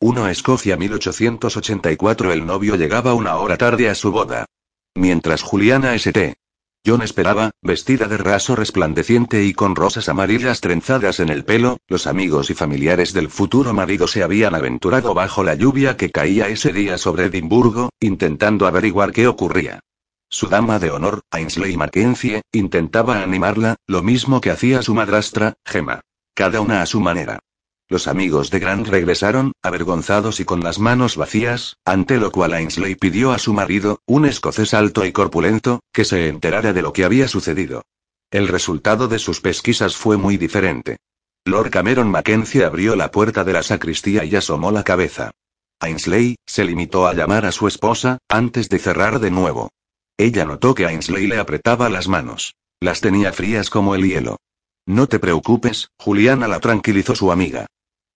1 Escocia 1884 El novio llegaba una hora tarde a su boda. Mientras Juliana St. John esperaba, vestida de raso resplandeciente y con rosas amarillas trenzadas en el pelo, los amigos y familiares del futuro marido se habían aventurado bajo la lluvia que caía ese día sobre Edimburgo, intentando averiguar qué ocurría. Su dama de honor, Ainsley Mackenzie, intentaba animarla, lo mismo que hacía su madrastra, Gemma. Cada una a su manera. Los amigos de Grant regresaron, avergonzados y con las manos vacías, ante lo cual Ainsley pidió a su marido, un escocés alto y corpulento, que se enterara de lo que había sucedido. El resultado de sus pesquisas fue muy diferente. Lord Cameron Mackenzie abrió la puerta de la sacristía y asomó la cabeza. Ainsley, se limitó a llamar a su esposa, antes de cerrar de nuevo. Ella notó que Ainsley le apretaba las manos. Las tenía frías como el hielo. No te preocupes, Juliana la tranquilizó su amiga.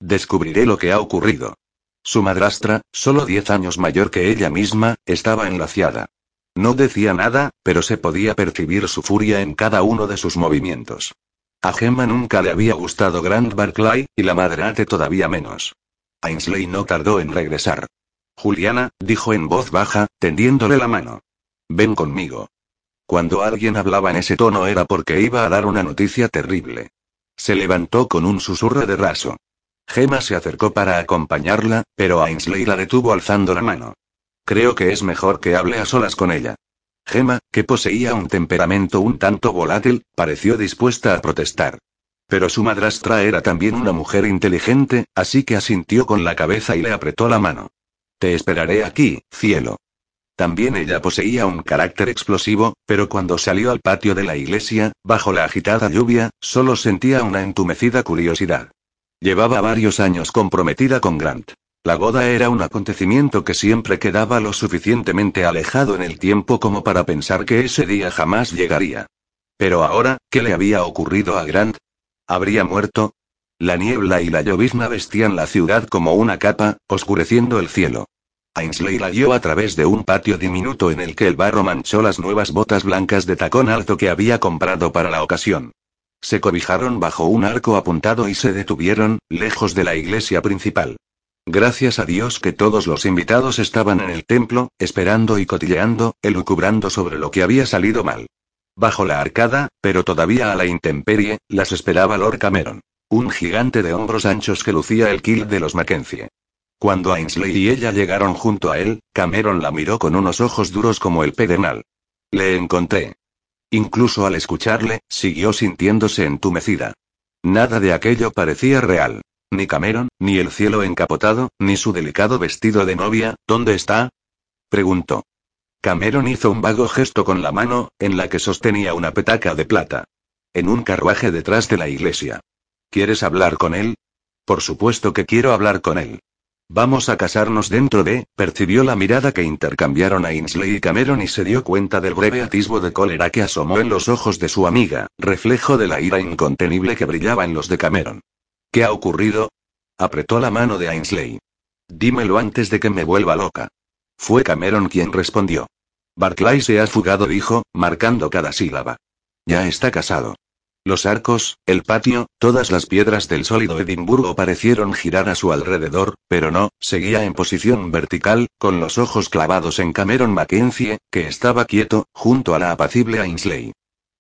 Descubriré lo que ha ocurrido. Su madrastra, solo diez años mayor que ella misma, estaba enlaciada. No decía nada, pero se podía percibir su furia en cada uno de sus movimientos. A Gemma nunca le había gustado Grant Barclay, y la madrate todavía menos. Ainsley no tardó en regresar. Juliana, dijo en voz baja, tendiéndole la mano. Ven conmigo. Cuando alguien hablaba en ese tono era porque iba a dar una noticia terrible. Se levantó con un susurro de raso. Gemma se acercó para acompañarla, pero Ainsley la detuvo alzando la mano. Creo que es mejor que hable a solas con ella. Gemma, que poseía un temperamento un tanto volátil, pareció dispuesta a protestar. Pero su madrastra era también una mujer inteligente, así que asintió con la cabeza y le apretó la mano. Te esperaré aquí, cielo. También ella poseía un carácter explosivo, pero cuando salió al patio de la iglesia, bajo la agitada lluvia, solo sentía una entumecida curiosidad. Llevaba varios años comprometida con Grant. La boda era un acontecimiento que siempre quedaba lo suficientemente alejado en el tiempo como para pensar que ese día jamás llegaría. Pero ahora, ¿qué le había ocurrido a Grant? ¿Habría muerto? La niebla y la llovizna vestían la ciudad como una capa, oscureciendo el cielo. Ainsley la guió a través de un patio diminuto en el que el barro manchó las nuevas botas blancas de tacón alto que había comprado para la ocasión. Se cobijaron bajo un arco apuntado y se detuvieron, lejos de la iglesia principal. Gracias a Dios que todos los invitados estaban en el templo, esperando y cotilleando, elucubrando sobre lo que había salido mal. Bajo la arcada, pero todavía a la intemperie, las esperaba Lord Cameron. Un gigante de hombros anchos que lucía el kill de los Mackenzie. Cuando Ainsley y ella llegaron junto a él, Cameron la miró con unos ojos duros como el pedernal. Le encontré. Incluso al escucharle, siguió sintiéndose entumecida. Nada de aquello parecía real. Ni Cameron, ni el cielo encapotado, ni su delicado vestido de novia, ¿dónde está? preguntó. Cameron hizo un vago gesto con la mano, en la que sostenía una petaca de plata. En un carruaje detrás de la iglesia. ¿Quieres hablar con él? Por supuesto que quiero hablar con él. Vamos a casarnos dentro de, percibió la mirada que intercambiaron Ainsley y Cameron y se dio cuenta del breve atisbo de cólera que asomó en los ojos de su amiga, reflejo de la ira incontenible que brillaba en los de Cameron. ¿Qué ha ocurrido? Apretó la mano de Ainsley. Dímelo antes de que me vuelva loca. Fue Cameron quien respondió. Barclay se ha fugado, dijo, marcando cada sílaba. Ya está casado. Los arcos, el patio, todas las piedras del sólido Edimburgo parecieron girar a su alrededor, pero no, seguía en posición vertical, con los ojos clavados en Cameron Mackenzie, que estaba quieto, junto a la apacible Ainsley.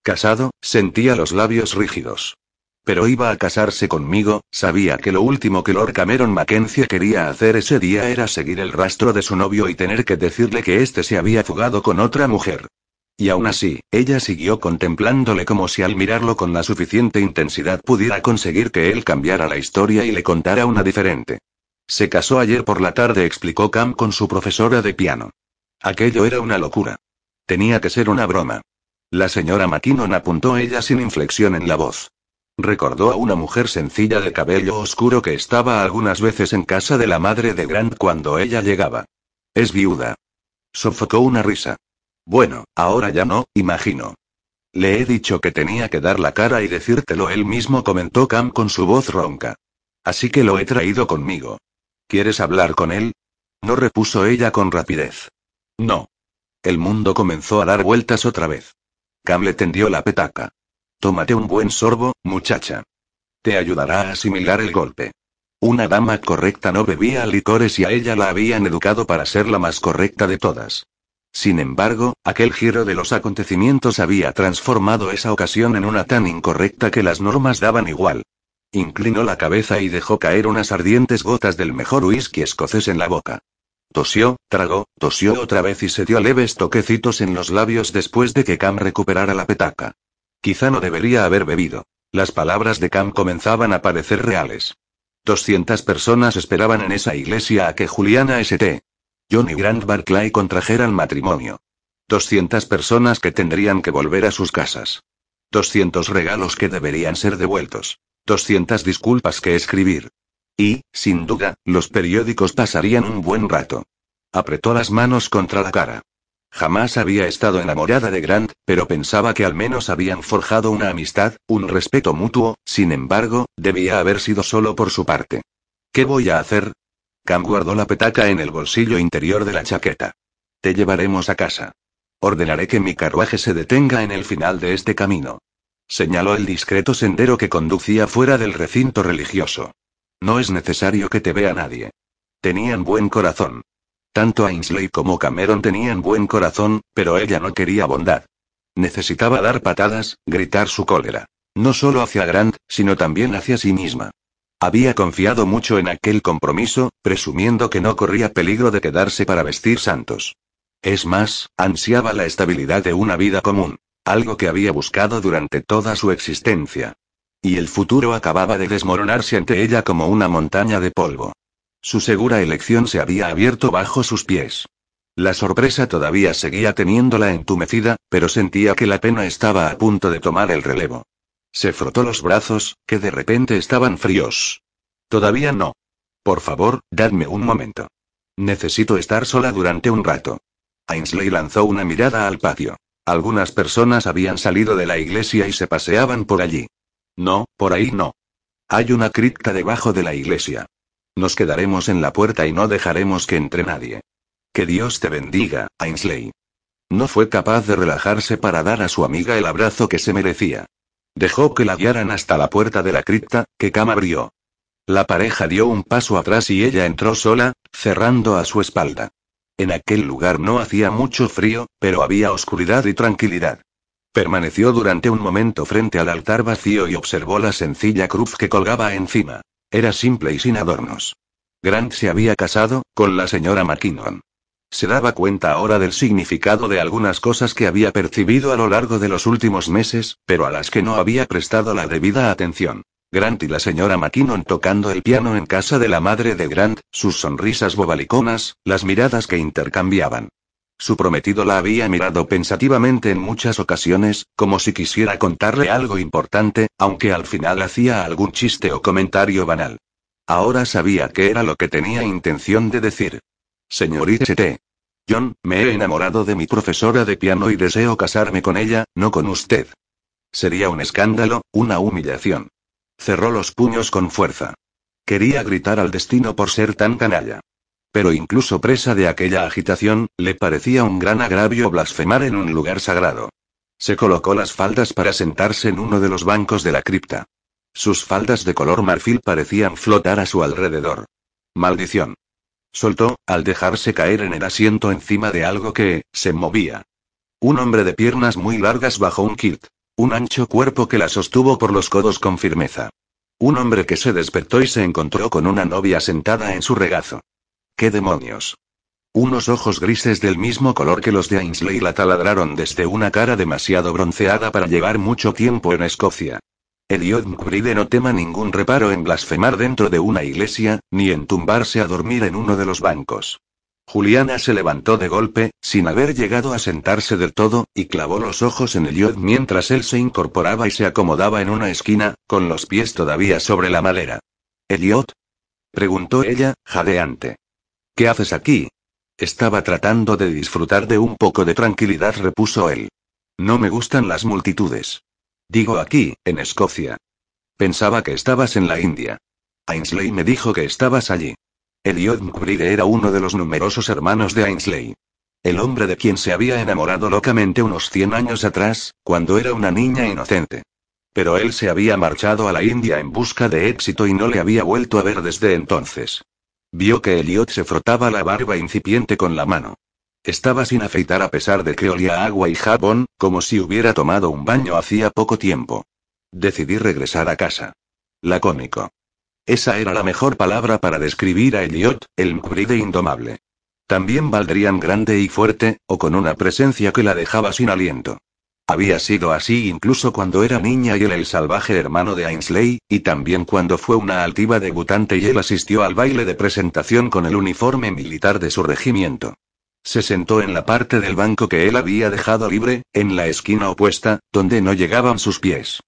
Casado, sentía los labios rígidos. Pero iba a casarse conmigo, sabía que lo último que Lord Cameron Mackenzie quería hacer ese día era seguir el rastro de su novio y tener que decirle que éste se había fugado con otra mujer. Y aún así, ella siguió contemplándole como si al mirarlo con la suficiente intensidad pudiera conseguir que él cambiara la historia y le contara una diferente. Se casó ayer por la tarde, explicó Cam con su profesora de piano. Aquello era una locura. Tenía que ser una broma. La señora McKinnon apuntó ella sin inflexión en la voz. Recordó a una mujer sencilla de cabello oscuro que estaba algunas veces en casa de la madre de Grant cuando ella llegaba. Es viuda. Sofocó una risa. Bueno, ahora ya no, imagino. Le he dicho que tenía que dar la cara y decírtelo él mismo, comentó Cam con su voz ronca. Así que lo he traído conmigo. ¿Quieres hablar con él? No repuso ella con rapidez. No. El mundo comenzó a dar vueltas otra vez. Cam le tendió la petaca. Tómate un buen sorbo, muchacha. Te ayudará a asimilar el golpe. Una dama correcta no bebía licores y a ella la habían educado para ser la más correcta de todas. Sin embargo, aquel giro de los acontecimientos había transformado esa ocasión en una tan incorrecta que las normas daban igual. Inclinó la cabeza y dejó caer unas ardientes gotas del mejor whisky escocés en la boca. Tosió, tragó, tosió otra vez y se dio leves toquecitos en los labios después de que Cam recuperara la petaca. Quizá no debería haber bebido. Las palabras de Cam comenzaban a parecer reales. 200 personas esperaban en esa iglesia a que Juliana St. John y Grant Barclay contrajeran matrimonio. 200 personas que tendrían que volver a sus casas. 200 regalos que deberían ser devueltos. 200 disculpas que escribir. Y, sin duda, los periódicos pasarían un buen rato. Apretó las manos contra la cara. Jamás había estado enamorada de Grant, pero pensaba que al menos habían forjado una amistad, un respeto mutuo, sin embargo, debía haber sido solo por su parte. ¿Qué voy a hacer? Cam guardó la petaca en el bolsillo interior de la chaqueta. Te llevaremos a casa. Ordenaré que mi carruaje se detenga en el final de este camino. Señaló el discreto sendero que conducía fuera del recinto religioso. No es necesario que te vea nadie. Tenían buen corazón. Tanto Ainsley como Cameron tenían buen corazón, pero ella no quería bondad. Necesitaba dar patadas, gritar su cólera. No solo hacia Grant, sino también hacia sí misma. Había confiado mucho en aquel compromiso, presumiendo que no corría peligro de quedarse para vestir santos. Es más, ansiaba la estabilidad de una vida común, algo que había buscado durante toda su existencia. Y el futuro acababa de desmoronarse ante ella como una montaña de polvo. Su segura elección se había abierto bajo sus pies. La sorpresa todavía seguía teniéndola entumecida, pero sentía que la pena estaba a punto de tomar el relevo. Se frotó los brazos, que de repente estaban fríos. Todavía no. Por favor, dadme un momento. Necesito estar sola durante un rato. Ainsley lanzó una mirada al patio. Algunas personas habían salido de la iglesia y se paseaban por allí. No, por ahí no. Hay una cripta debajo de la iglesia. Nos quedaremos en la puerta y no dejaremos que entre nadie. Que Dios te bendiga, Ainsley. No fue capaz de relajarse para dar a su amiga el abrazo que se merecía. Dejó que la guiaran hasta la puerta de la cripta, que Cam abrió. La pareja dio un paso atrás y ella entró sola, cerrando a su espalda. En aquel lugar no hacía mucho frío, pero había oscuridad y tranquilidad. Permaneció durante un momento frente al altar vacío y observó la sencilla cruz que colgaba encima. Era simple y sin adornos. Grant se había casado, con la señora McKinnon. Se daba cuenta ahora del significado de algunas cosas que había percibido a lo largo de los últimos meses, pero a las que no había prestado la debida atención. Grant y la señora McKinnon tocando el piano en casa de la madre de Grant, sus sonrisas bobaliconas, las miradas que intercambiaban. Su prometido la había mirado pensativamente en muchas ocasiones, como si quisiera contarle algo importante, aunque al final hacía algún chiste o comentario banal. Ahora sabía qué era lo que tenía intención de decir. Señorita St. John, me he enamorado de mi profesora de piano y deseo casarme con ella, no con usted. Sería un escándalo, una humillación. Cerró los puños con fuerza. Quería gritar al destino por ser tan canalla. Pero incluso presa de aquella agitación, le parecía un gran agravio blasfemar en un lugar sagrado. Se colocó las faldas para sentarse en uno de los bancos de la cripta. Sus faldas de color marfil parecían flotar a su alrededor. Maldición. Soltó, al dejarse caer en el asiento encima de algo que, se movía. Un hombre de piernas muy largas bajo un kilt. Un ancho cuerpo que la sostuvo por los codos con firmeza. Un hombre que se despertó y se encontró con una novia sentada en su regazo. ¿Qué demonios? Unos ojos grises del mismo color que los de Ainsley la taladraron desde una cara demasiado bronceada para llevar mucho tiempo en Escocia. Eliot McBride no tema ningún reparo en blasfemar dentro de una iglesia, ni en tumbarse a dormir en uno de los bancos. Juliana se levantó de golpe, sin haber llegado a sentarse del todo, y clavó los ojos en Eliot mientras él se incorporaba y se acomodaba en una esquina, con los pies todavía sobre la madera. ¿Eliot? preguntó ella, jadeante. ¿Qué haces aquí? Estaba tratando de disfrutar de un poco de tranquilidad, repuso él. No me gustan las multitudes. Digo aquí, en Escocia. Pensaba que estabas en la India. Ainsley me dijo que estabas allí. Eliot McBride era uno de los numerosos hermanos de Ainsley. El hombre de quien se había enamorado locamente unos cien años atrás, cuando era una niña inocente. Pero él se había marchado a la India en busca de éxito y no le había vuelto a ver desde entonces. Vio que Elliot se frotaba la barba incipiente con la mano. Estaba sin afeitar a pesar de que olía agua y jabón, como si hubiera tomado un baño hacía poco tiempo. Decidí regresar a casa. Lacónico. Esa era la mejor palabra para describir a Elliot, el mbride indomable. También valdrían grande y fuerte, o con una presencia que la dejaba sin aliento. Había sido así incluso cuando era niña y él el salvaje hermano de Ainsley, y también cuando fue una altiva debutante y él asistió al baile de presentación con el uniforme militar de su regimiento. Se sentó en la parte del banco que él había dejado libre, en la esquina opuesta, donde no llegaban sus pies.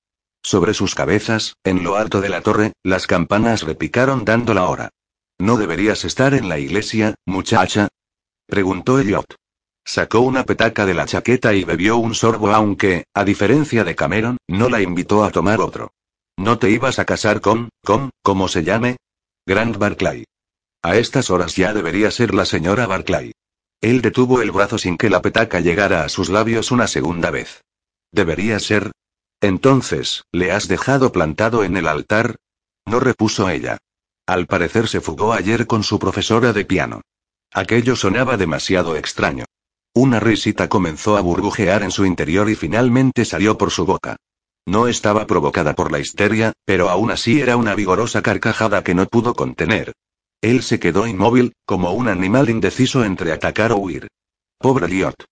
Sobre sus cabezas, en lo alto de la torre, las campanas repicaron dando la hora. ¿No deberías estar en la iglesia, muchacha? preguntó Elliot. Sacó una petaca de la chaqueta y bebió un sorbo aunque, a diferencia de Cameron, no la invitó a tomar otro. ¿No te ibas a casar con, con, cómo se llame? Grant Barclay. A estas horas ya debería ser la señora Barclay. Él detuvo el brazo sin que la petaca llegara a sus labios una segunda vez. ¿Debería ser? Entonces, ¿le has dejado plantado en el altar? No repuso ella. Al parecer se fugó ayer con su profesora de piano. Aquello sonaba demasiado extraño. Una risita comenzó a burbujear en su interior y finalmente salió por su boca. No estaba provocada por la histeria, pero aún así era una vigorosa carcajada que no pudo contener. Él se quedó inmóvil, como un animal indeciso entre atacar o huir. Pobre Liot.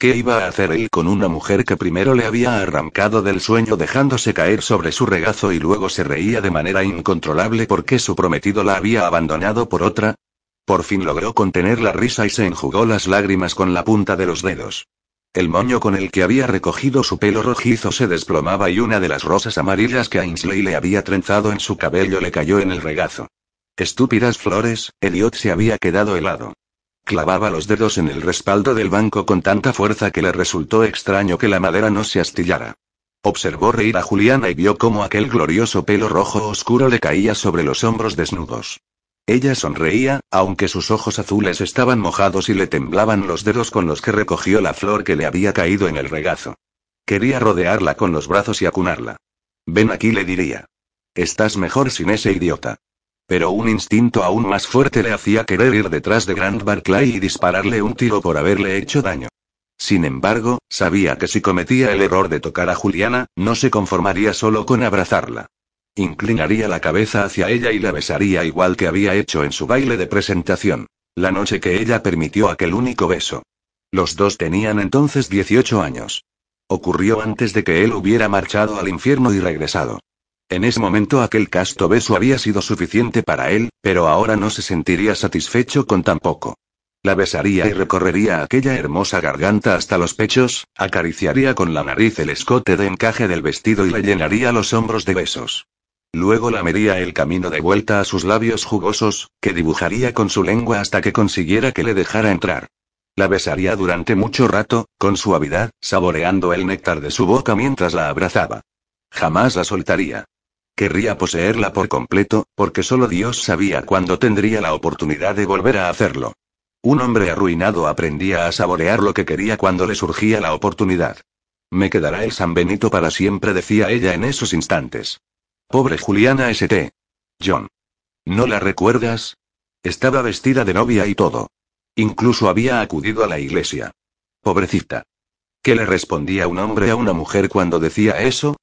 ¿Qué iba a hacer él con una mujer que primero le había arrancado del sueño dejándose caer sobre su regazo y luego se reía de manera incontrolable porque su prometido la había abandonado por otra? Por fin logró contener la risa y se enjugó las lágrimas con la punta de los dedos. El moño con el que había recogido su pelo rojizo se desplomaba y una de las rosas amarillas que Ainsley le había trenzado en su cabello le cayó en el regazo. Estúpidas flores, Elliot se había quedado helado. Clavaba los dedos en el respaldo del banco con tanta fuerza que le resultó extraño que la madera no se astillara. Observó reír a Juliana y vio cómo aquel glorioso pelo rojo oscuro le caía sobre los hombros desnudos. Ella sonreía, aunque sus ojos azules estaban mojados y le temblaban los dedos con los que recogió la flor que le había caído en el regazo. Quería rodearla con los brazos y acunarla. Ven aquí, le diría. Estás mejor sin ese idiota. Pero un instinto aún más fuerte le hacía querer ir detrás de Grant Barclay y dispararle un tiro por haberle hecho daño. Sin embargo, sabía que si cometía el error de tocar a Juliana, no se conformaría solo con abrazarla. Inclinaría la cabeza hacia ella y la besaría igual que había hecho en su baile de presentación. La noche que ella permitió aquel único beso. Los dos tenían entonces 18 años. Ocurrió antes de que él hubiera marchado al infierno y regresado. En ese momento aquel casto beso había sido suficiente para él, pero ahora no se sentiría satisfecho con tan poco. La besaría y recorrería aquella hermosa garganta hasta los pechos, acariciaría con la nariz el escote de encaje del vestido y le llenaría los hombros de besos. Luego lamería el camino de vuelta a sus labios jugosos, que dibujaría con su lengua hasta que consiguiera que le dejara entrar. La besaría durante mucho rato, con suavidad, saboreando el néctar de su boca mientras la abrazaba. Jamás la soltaría. Querría poseerla por completo, porque solo Dios sabía cuándo tendría la oportunidad de volver a hacerlo. Un hombre arruinado aprendía a saborear lo que quería cuando le surgía la oportunidad. Me quedará el San Benito para siempre, decía ella en esos instantes. Pobre Juliana St. John. ¿No la recuerdas? Estaba vestida de novia y todo. Incluso había acudido a la iglesia. Pobrecita. ¿Qué le respondía un hombre a una mujer cuando decía eso?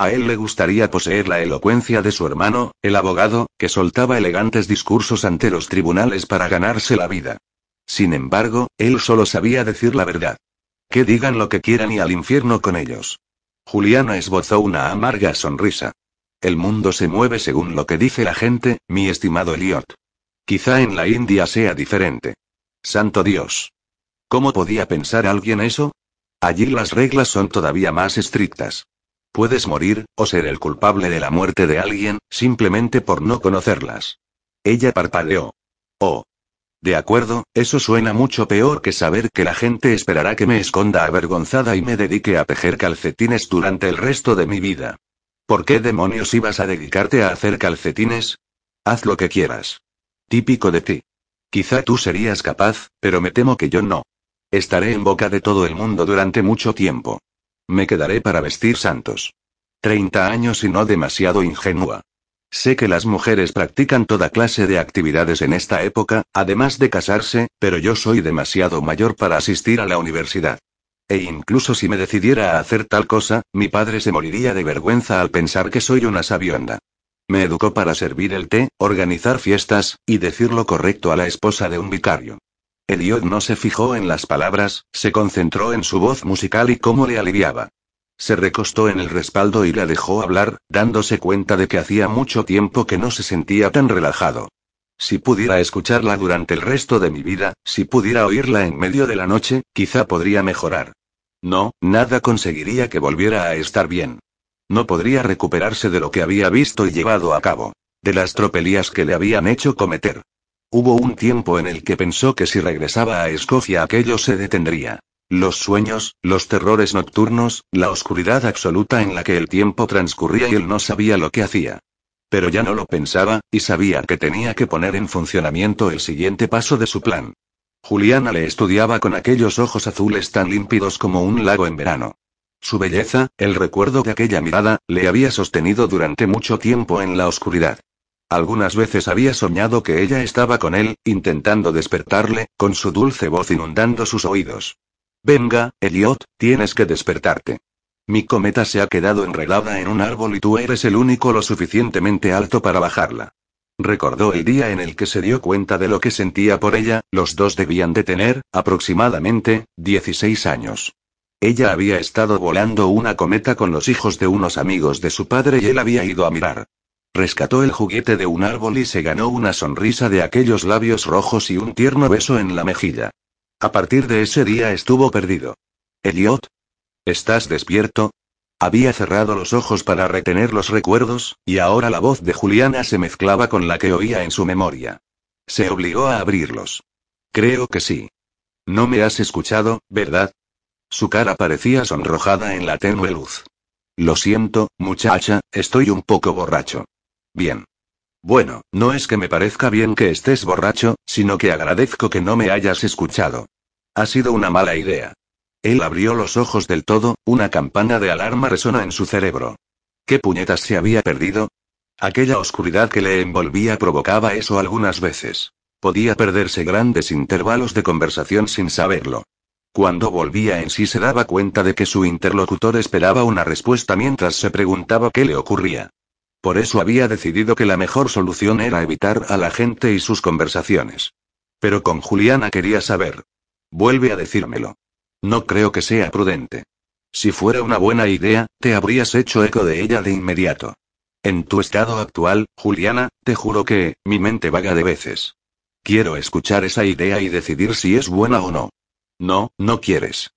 A él le gustaría poseer la elocuencia de su hermano, el abogado, que soltaba elegantes discursos ante los tribunales para ganarse la vida. Sin embargo, él solo sabía decir la verdad. Que digan lo que quieran y al infierno con ellos. Juliana esbozó una amarga sonrisa. El mundo se mueve según lo que dice la gente, mi estimado Eliot. Quizá en la India sea diferente. Santo Dios. ¿Cómo podía pensar alguien eso? Allí las reglas son todavía más estrictas. Puedes morir, o ser el culpable de la muerte de alguien, simplemente por no conocerlas. Ella parpadeó. Oh. De acuerdo, eso suena mucho peor que saber que la gente esperará que me esconda avergonzada y me dedique a tejer calcetines durante el resto de mi vida. ¿Por qué demonios ibas a dedicarte a hacer calcetines? Haz lo que quieras. Típico de ti. Quizá tú serías capaz, pero me temo que yo no. Estaré en boca de todo el mundo durante mucho tiempo. Me quedaré para vestir santos. Treinta años y no demasiado ingenua. Sé que las mujeres practican toda clase de actividades en esta época, además de casarse, pero yo soy demasiado mayor para asistir a la universidad. E incluso si me decidiera a hacer tal cosa, mi padre se moriría de vergüenza al pensar que soy una sabionda. Me educó para servir el té, organizar fiestas, y decir lo correcto a la esposa de un vicario. Eliot no se fijó en las palabras, se concentró en su voz musical y cómo le aliviaba. Se recostó en el respaldo y la dejó hablar, dándose cuenta de que hacía mucho tiempo que no se sentía tan relajado. Si pudiera escucharla durante el resto de mi vida, si pudiera oírla en medio de la noche, quizá podría mejorar. No, nada conseguiría que volviera a estar bien. No podría recuperarse de lo que había visto y llevado a cabo. De las tropelías que le habían hecho cometer. Hubo un tiempo en el que pensó que si regresaba a Escocia aquello se detendría. Los sueños, los terrores nocturnos, la oscuridad absoluta en la que el tiempo transcurría y él no sabía lo que hacía. Pero ya no lo pensaba, y sabía que tenía que poner en funcionamiento el siguiente paso de su plan. Juliana le estudiaba con aquellos ojos azules tan límpidos como un lago en verano. Su belleza, el recuerdo de aquella mirada, le había sostenido durante mucho tiempo en la oscuridad. Algunas veces había soñado que ella estaba con él, intentando despertarle, con su dulce voz inundando sus oídos. Venga, Elliot, tienes que despertarte. Mi cometa se ha quedado enredada en un árbol y tú eres el único lo suficientemente alto para bajarla. Recordó el día en el que se dio cuenta de lo que sentía por ella, los dos debían de tener, aproximadamente, 16 años. Ella había estado volando una cometa con los hijos de unos amigos de su padre y él había ido a mirar. Rescató el juguete de un árbol y se ganó una sonrisa de aquellos labios rojos y un tierno beso en la mejilla. A partir de ese día estuvo perdido. Elliot. ¿Estás despierto? Había cerrado los ojos para retener los recuerdos, y ahora la voz de Juliana se mezclaba con la que oía en su memoria. Se obligó a abrirlos. Creo que sí. No me has escuchado, ¿verdad? Su cara parecía sonrojada en la tenue luz. Lo siento, muchacha, estoy un poco borracho. Bien. Bueno, no es que me parezca bien que estés borracho, sino que agradezco que no me hayas escuchado. Ha sido una mala idea. Él abrió los ojos del todo, una campana de alarma resonó en su cerebro. ¿Qué puñetas se había perdido? Aquella oscuridad que le envolvía provocaba eso algunas veces. Podía perderse grandes intervalos de conversación sin saberlo. Cuando volvía en sí se daba cuenta de que su interlocutor esperaba una respuesta mientras se preguntaba qué le ocurría. Por eso había decidido que la mejor solución era evitar a la gente y sus conversaciones. Pero con Juliana quería saber. Vuelve a decírmelo. No creo que sea prudente. Si fuera una buena idea, te habrías hecho eco de ella de inmediato. En tu estado actual, Juliana, te juro que, mi mente vaga de veces. Quiero escuchar esa idea y decidir si es buena o no. No, no quieres.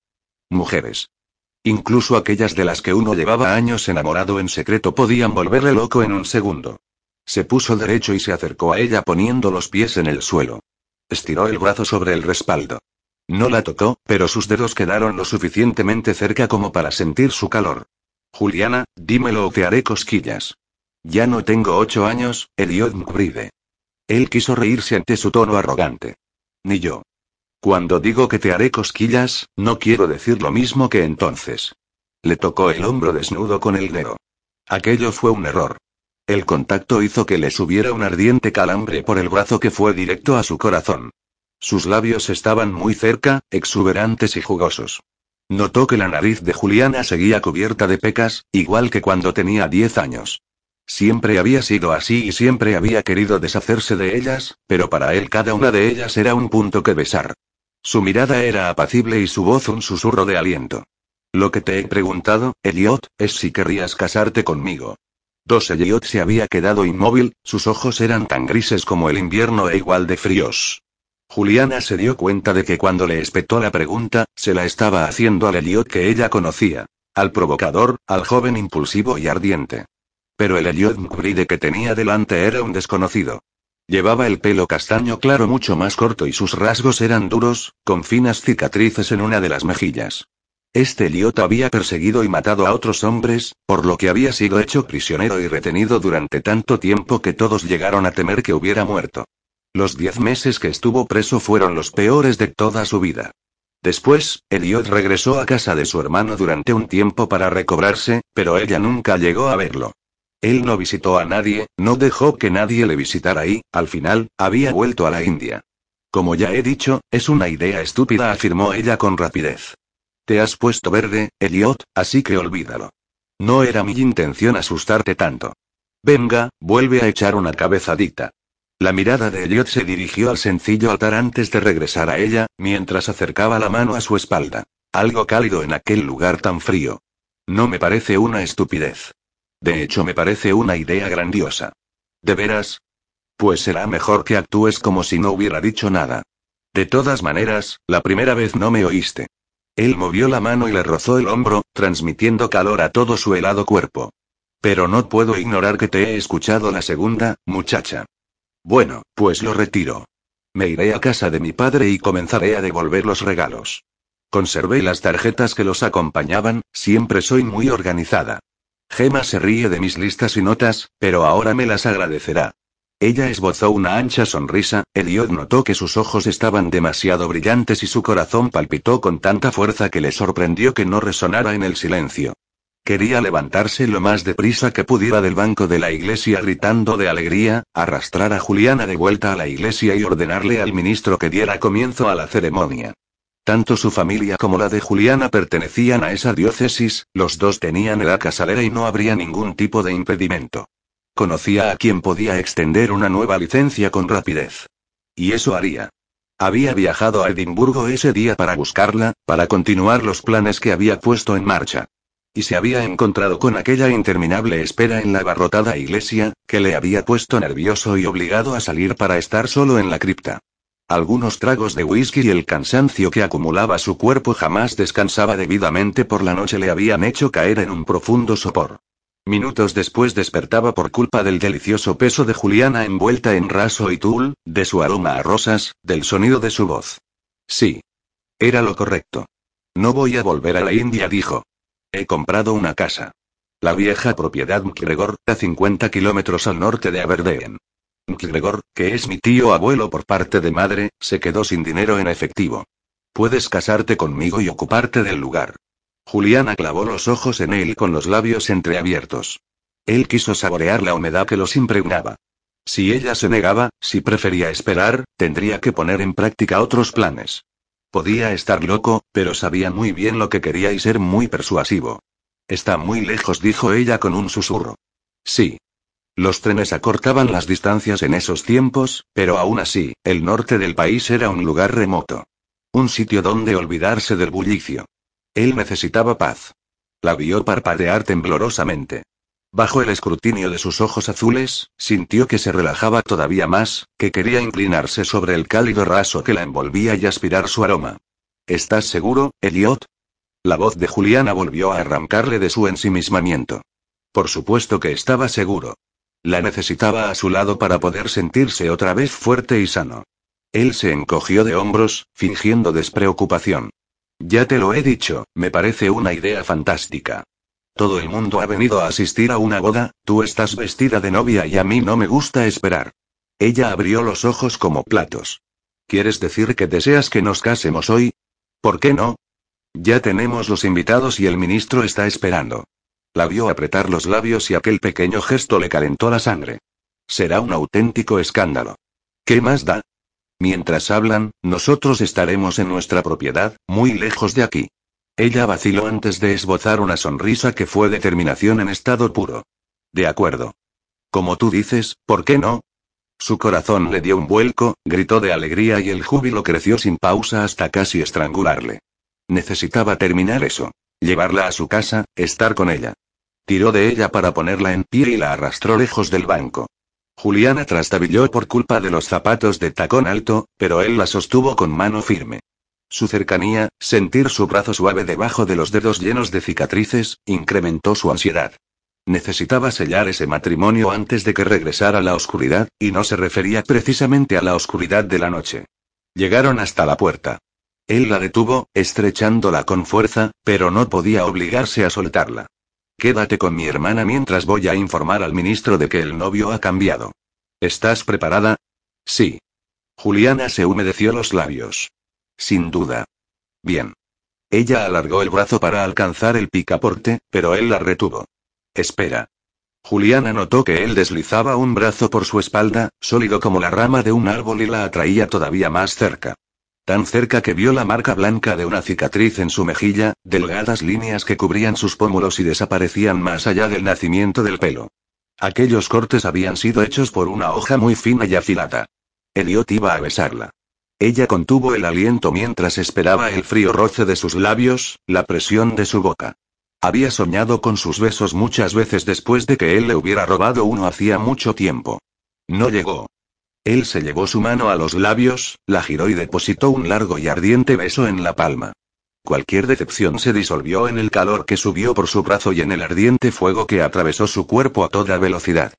Mujeres. Incluso aquellas de las que uno llevaba años enamorado en secreto podían volverle loco en un segundo. Se puso derecho y se acercó a ella poniendo los pies en el suelo. Estiró el brazo sobre el respaldo. No la tocó, pero sus dedos quedaron lo suficientemente cerca como para sentir su calor. Juliana, dímelo o te haré cosquillas. Ya no tengo ocho años, Eliot Mcbride. Él quiso reírse ante su tono arrogante. Ni yo. Cuando digo que te haré cosquillas, no quiero decir lo mismo que entonces. Le tocó el hombro desnudo con el dedo. Aquello fue un error. El contacto hizo que le subiera un ardiente calambre por el brazo que fue directo a su corazón. Sus labios estaban muy cerca, exuberantes y jugosos. Notó que la nariz de Juliana seguía cubierta de pecas, igual que cuando tenía diez años. Siempre había sido así y siempre había querido deshacerse de ellas, pero para él cada una de ellas era un punto que besar. Su mirada era apacible y su voz un susurro de aliento. Lo que te he preguntado, Elliot, es si querrías casarte conmigo. Dos Elliot se había quedado inmóvil, sus ojos eran tan grises como el invierno e igual de fríos. Juliana se dio cuenta de que cuando le espetó la pregunta, se la estaba haciendo al Elliot que ella conocía. Al provocador, al joven impulsivo y ardiente. Pero el Elliot McBride que tenía delante era un desconocido. Llevaba el pelo castaño claro mucho más corto y sus rasgos eran duros, con finas cicatrices en una de las mejillas. Este Eliot había perseguido y matado a otros hombres, por lo que había sido hecho prisionero y retenido durante tanto tiempo que todos llegaron a temer que hubiera muerto. Los diez meses que estuvo preso fueron los peores de toda su vida. Después, Elliot regresó a casa de su hermano durante un tiempo para recobrarse, pero ella nunca llegó a verlo. Él no visitó a nadie, no dejó que nadie le visitara y, al final, había vuelto a la India. Como ya he dicho, es una idea estúpida, afirmó ella con rapidez. Te has puesto verde, Elliot, así que olvídalo. No era mi intención asustarte tanto. Venga, vuelve a echar una cabezadita. La mirada de Elliot se dirigió al sencillo altar antes de regresar a ella, mientras acercaba la mano a su espalda. Algo cálido en aquel lugar tan frío. No me parece una estupidez. De hecho, me parece una idea grandiosa. ¿De veras? Pues será mejor que actúes como si no hubiera dicho nada. De todas maneras, la primera vez no me oíste. Él movió la mano y le rozó el hombro, transmitiendo calor a todo su helado cuerpo. Pero no puedo ignorar que te he escuchado la segunda, muchacha. Bueno, pues lo retiro. Me iré a casa de mi padre y comenzaré a devolver los regalos. Conservé las tarjetas que los acompañaban, siempre soy muy organizada. Gema se ríe de mis listas y notas, pero ahora me las agradecerá. Ella esbozó una ancha sonrisa, Elliot notó que sus ojos estaban demasiado brillantes y su corazón palpitó con tanta fuerza que le sorprendió que no resonara en el silencio. Quería levantarse lo más deprisa que pudiera del banco de la iglesia gritando de alegría, arrastrar a Juliana de vuelta a la iglesia y ordenarle al ministro que diera comienzo a la ceremonia. Tanto su familia como la de Juliana pertenecían a esa diócesis, los dos tenían edad casalera y no habría ningún tipo de impedimento. Conocía a quien podía extender una nueva licencia con rapidez. Y eso haría. Había viajado a Edimburgo ese día para buscarla, para continuar los planes que había puesto en marcha. Y se había encontrado con aquella interminable espera en la abarrotada iglesia, que le había puesto nervioso y obligado a salir para estar solo en la cripta. Algunos tragos de whisky y el cansancio que acumulaba su cuerpo jamás descansaba debidamente por la noche le habían hecho caer en un profundo sopor. Minutos después despertaba por culpa del delicioso peso de Juliana envuelta en raso y tul, de su aroma a rosas, del sonido de su voz. Sí. Era lo correcto. No voy a volver a la India, dijo. He comprado una casa. La vieja propiedad McGregor, a 50 kilómetros al norte de Aberdeen. McGregor, que es mi tío abuelo por parte de madre, se quedó sin dinero en efectivo. Puedes casarte conmigo y ocuparte del lugar. Juliana clavó los ojos en él con los labios entreabiertos. Él quiso saborear la humedad que los impregnaba. Si ella se negaba, si prefería esperar, tendría que poner en práctica otros planes. Podía estar loco, pero sabía muy bien lo que quería y ser muy persuasivo. Está muy lejos, dijo ella con un susurro. Sí. Los trenes acortaban las distancias en esos tiempos, pero aún así, el norte del país era un lugar remoto. Un sitio donde olvidarse del bullicio. Él necesitaba paz. La vio parpadear temblorosamente. Bajo el escrutinio de sus ojos azules, sintió que se relajaba todavía más, que quería inclinarse sobre el cálido raso que la envolvía y aspirar su aroma. ¿Estás seguro, Elliot? La voz de Juliana volvió a arrancarle de su ensimismamiento. Por supuesto que estaba seguro. La necesitaba a su lado para poder sentirse otra vez fuerte y sano. Él se encogió de hombros, fingiendo despreocupación. Ya te lo he dicho, me parece una idea fantástica. Todo el mundo ha venido a asistir a una boda, tú estás vestida de novia y a mí no me gusta esperar. Ella abrió los ojos como platos. ¿Quieres decir que deseas que nos casemos hoy? ¿Por qué no? Ya tenemos los invitados y el ministro está esperando. La vio apretar los labios y aquel pequeño gesto le calentó la sangre. Será un auténtico escándalo. ¿Qué más da? Mientras hablan, nosotros estaremos en nuestra propiedad, muy lejos de aquí. Ella vaciló antes de esbozar una sonrisa que fue determinación en estado puro. De acuerdo. Como tú dices, ¿por qué no? Su corazón le dio un vuelco, gritó de alegría y el júbilo creció sin pausa hasta casi estrangularle. Necesitaba terminar eso. Llevarla a su casa, estar con ella. Tiró de ella para ponerla en pie y la arrastró lejos del banco. Juliana trastabilló por culpa de los zapatos de tacón alto, pero él la sostuvo con mano firme. Su cercanía, sentir su brazo suave debajo de los dedos llenos de cicatrices, incrementó su ansiedad. Necesitaba sellar ese matrimonio antes de que regresara la oscuridad, y no se refería precisamente a la oscuridad de la noche. Llegaron hasta la puerta. Él la detuvo, estrechándola con fuerza, pero no podía obligarse a soltarla. Quédate con mi hermana mientras voy a informar al ministro de que el novio ha cambiado. ¿Estás preparada? Sí. Juliana se humedeció los labios. Sin duda. Bien. Ella alargó el brazo para alcanzar el picaporte, pero él la retuvo. Espera. Juliana notó que él deslizaba un brazo por su espalda, sólido como la rama de un árbol y la atraía todavía más cerca. Tan cerca que vio la marca blanca de una cicatriz en su mejilla, delgadas líneas que cubrían sus pómulos y desaparecían más allá del nacimiento del pelo. Aquellos cortes habían sido hechos por una hoja muy fina y afilada. Eliot iba a besarla. Ella contuvo el aliento mientras esperaba el frío roce de sus labios, la presión de su boca. Había soñado con sus besos muchas veces después de que él le hubiera robado uno hacía mucho tiempo. No llegó. Él se llevó su mano a los labios, la giró y depositó un largo y ardiente beso en la palma. Cualquier decepción se disolvió en el calor que subió por su brazo y en el ardiente fuego que atravesó su cuerpo a toda velocidad.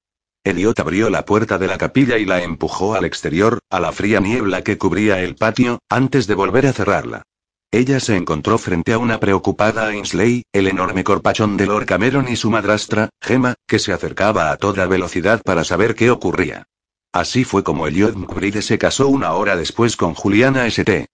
Eliot abrió la puerta de la capilla y la empujó al exterior, a la fría niebla que cubría el patio, antes de volver a cerrarla. Ella se encontró frente a una preocupada Ainsley, el enorme corpachón de Lord Cameron y su madrastra, Gemma, que se acercaba a toda velocidad para saber qué ocurría. Así fue como Elliot McBride se casó una hora después con Juliana St.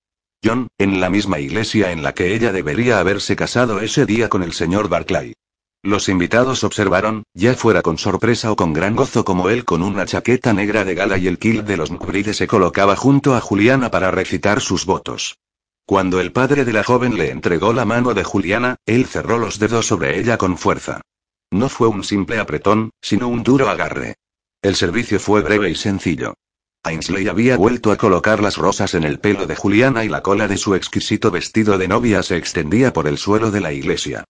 John, en la misma iglesia en la que ella debería haberse casado ese día con el señor Barclay. Los invitados observaron, ya fuera con sorpresa o con gran gozo como él con una chaqueta negra de gala y el kilt de los McBride se colocaba junto a Juliana para recitar sus votos. Cuando el padre de la joven le entregó la mano de Juliana, él cerró los dedos sobre ella con fuerza. No fue un simple apretón, sino un duro agarre. El servicio fue breve y sencillo. Ainsley había vuelto a colocar las rosas en el pelo de Juliana y la cola de su exquisito vestido de novia se extendía por el suelo de la iglesia.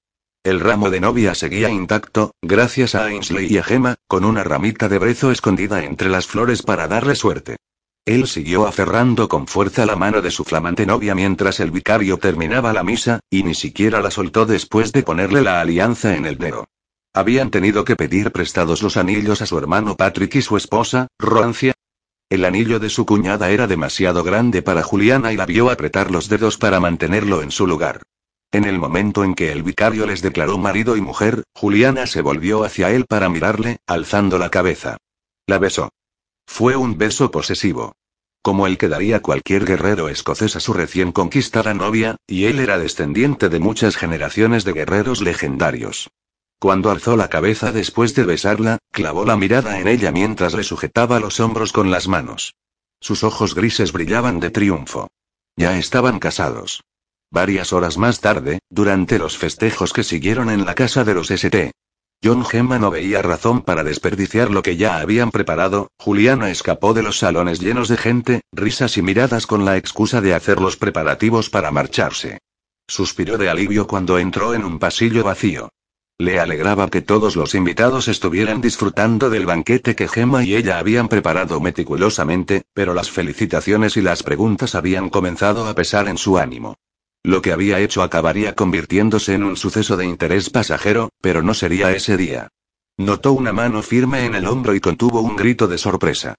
El ramo de novia seguía intacto, gracias a Ainsley y a Gemma, con una ramita de brezo escondida entre las flores para darle suerte. Él siguió aferrando con fuerza la mano de su flamante novia mientras el vicario terminaba la misa, y ni siquiera la soltó después de ponerle la alianza en el dedo. Habían tenido que pedir prestados los anillos a su hermano Patrick y su esposa, Roancia. El anillo de su cuñada era demasiado grande para Juliana y la vio apretar los dedos para mantenerlo en su lugar. En el momento en que el vicario les declaró marido y mujer, Juliana se volvió hacia él para mirarle, alzando la cabeza. La besó. Fue un beso posesivo. Como el que daría cualquier guerrero escocés a su recién conquistada novia, y él era descendiente de muchas generaciones de guerreros legendarios. Cuando alzó la cabeza después de besarla, clavó la mirada en ella mientras le sujetaba los hombros con las manos. Sus ojos grises brillaban de triunfo. Ya estaban casados. Varias horas más tarde, durante los festejos que siguieron en la casa de los St. John Gemma no veía razón para desperdiciar lo que ya habían preparado, Juliana escapó de los salones llenos de gente, risas y miradas con la excusa de hacer los preparativos para marcharse. Suspiró de alivio cuando entró en un pasillo vacío. Le alegraba que todos los invitados estuvieran disfrutando del banquete que Gemma y ella habían preparado meticulosamente, pero las felicitaciones y las preguntas habían comenzado a pesar en su ánimo. Lo que había hecho acabaría convirtiéndose en un suceso de interés pasajero, pero no sería ese día. Notó una mano firme en el hombro y contuvo un grito de sorpresa.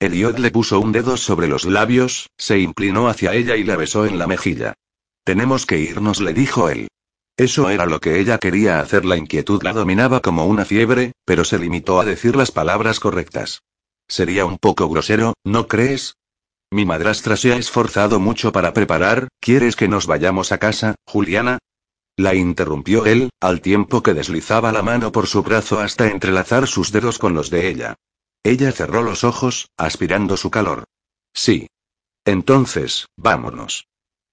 Eliot le puso un dedo sobre los labios, se inclinó hacia ella y la besó en la mejilla. Tenemos que irnos, le dijo él. Eso era lo que ella quería hacer. La inquietud la dominaba como una fiebre, pero se limitó a decir las palabras correctas. Sería un poco grosero, ¿no crees? Mi madrastra se ha esforzado mucho para preparar, ¿quieres que nos vayamos a casa, Juliana? La interrumpió él, al tiempo que deslizaba la mano por su brazo hasta entrelazar sus dedos con los de ella. Ella cerró los ojos, aspirando su calor. Sí. Entonces, vámonos.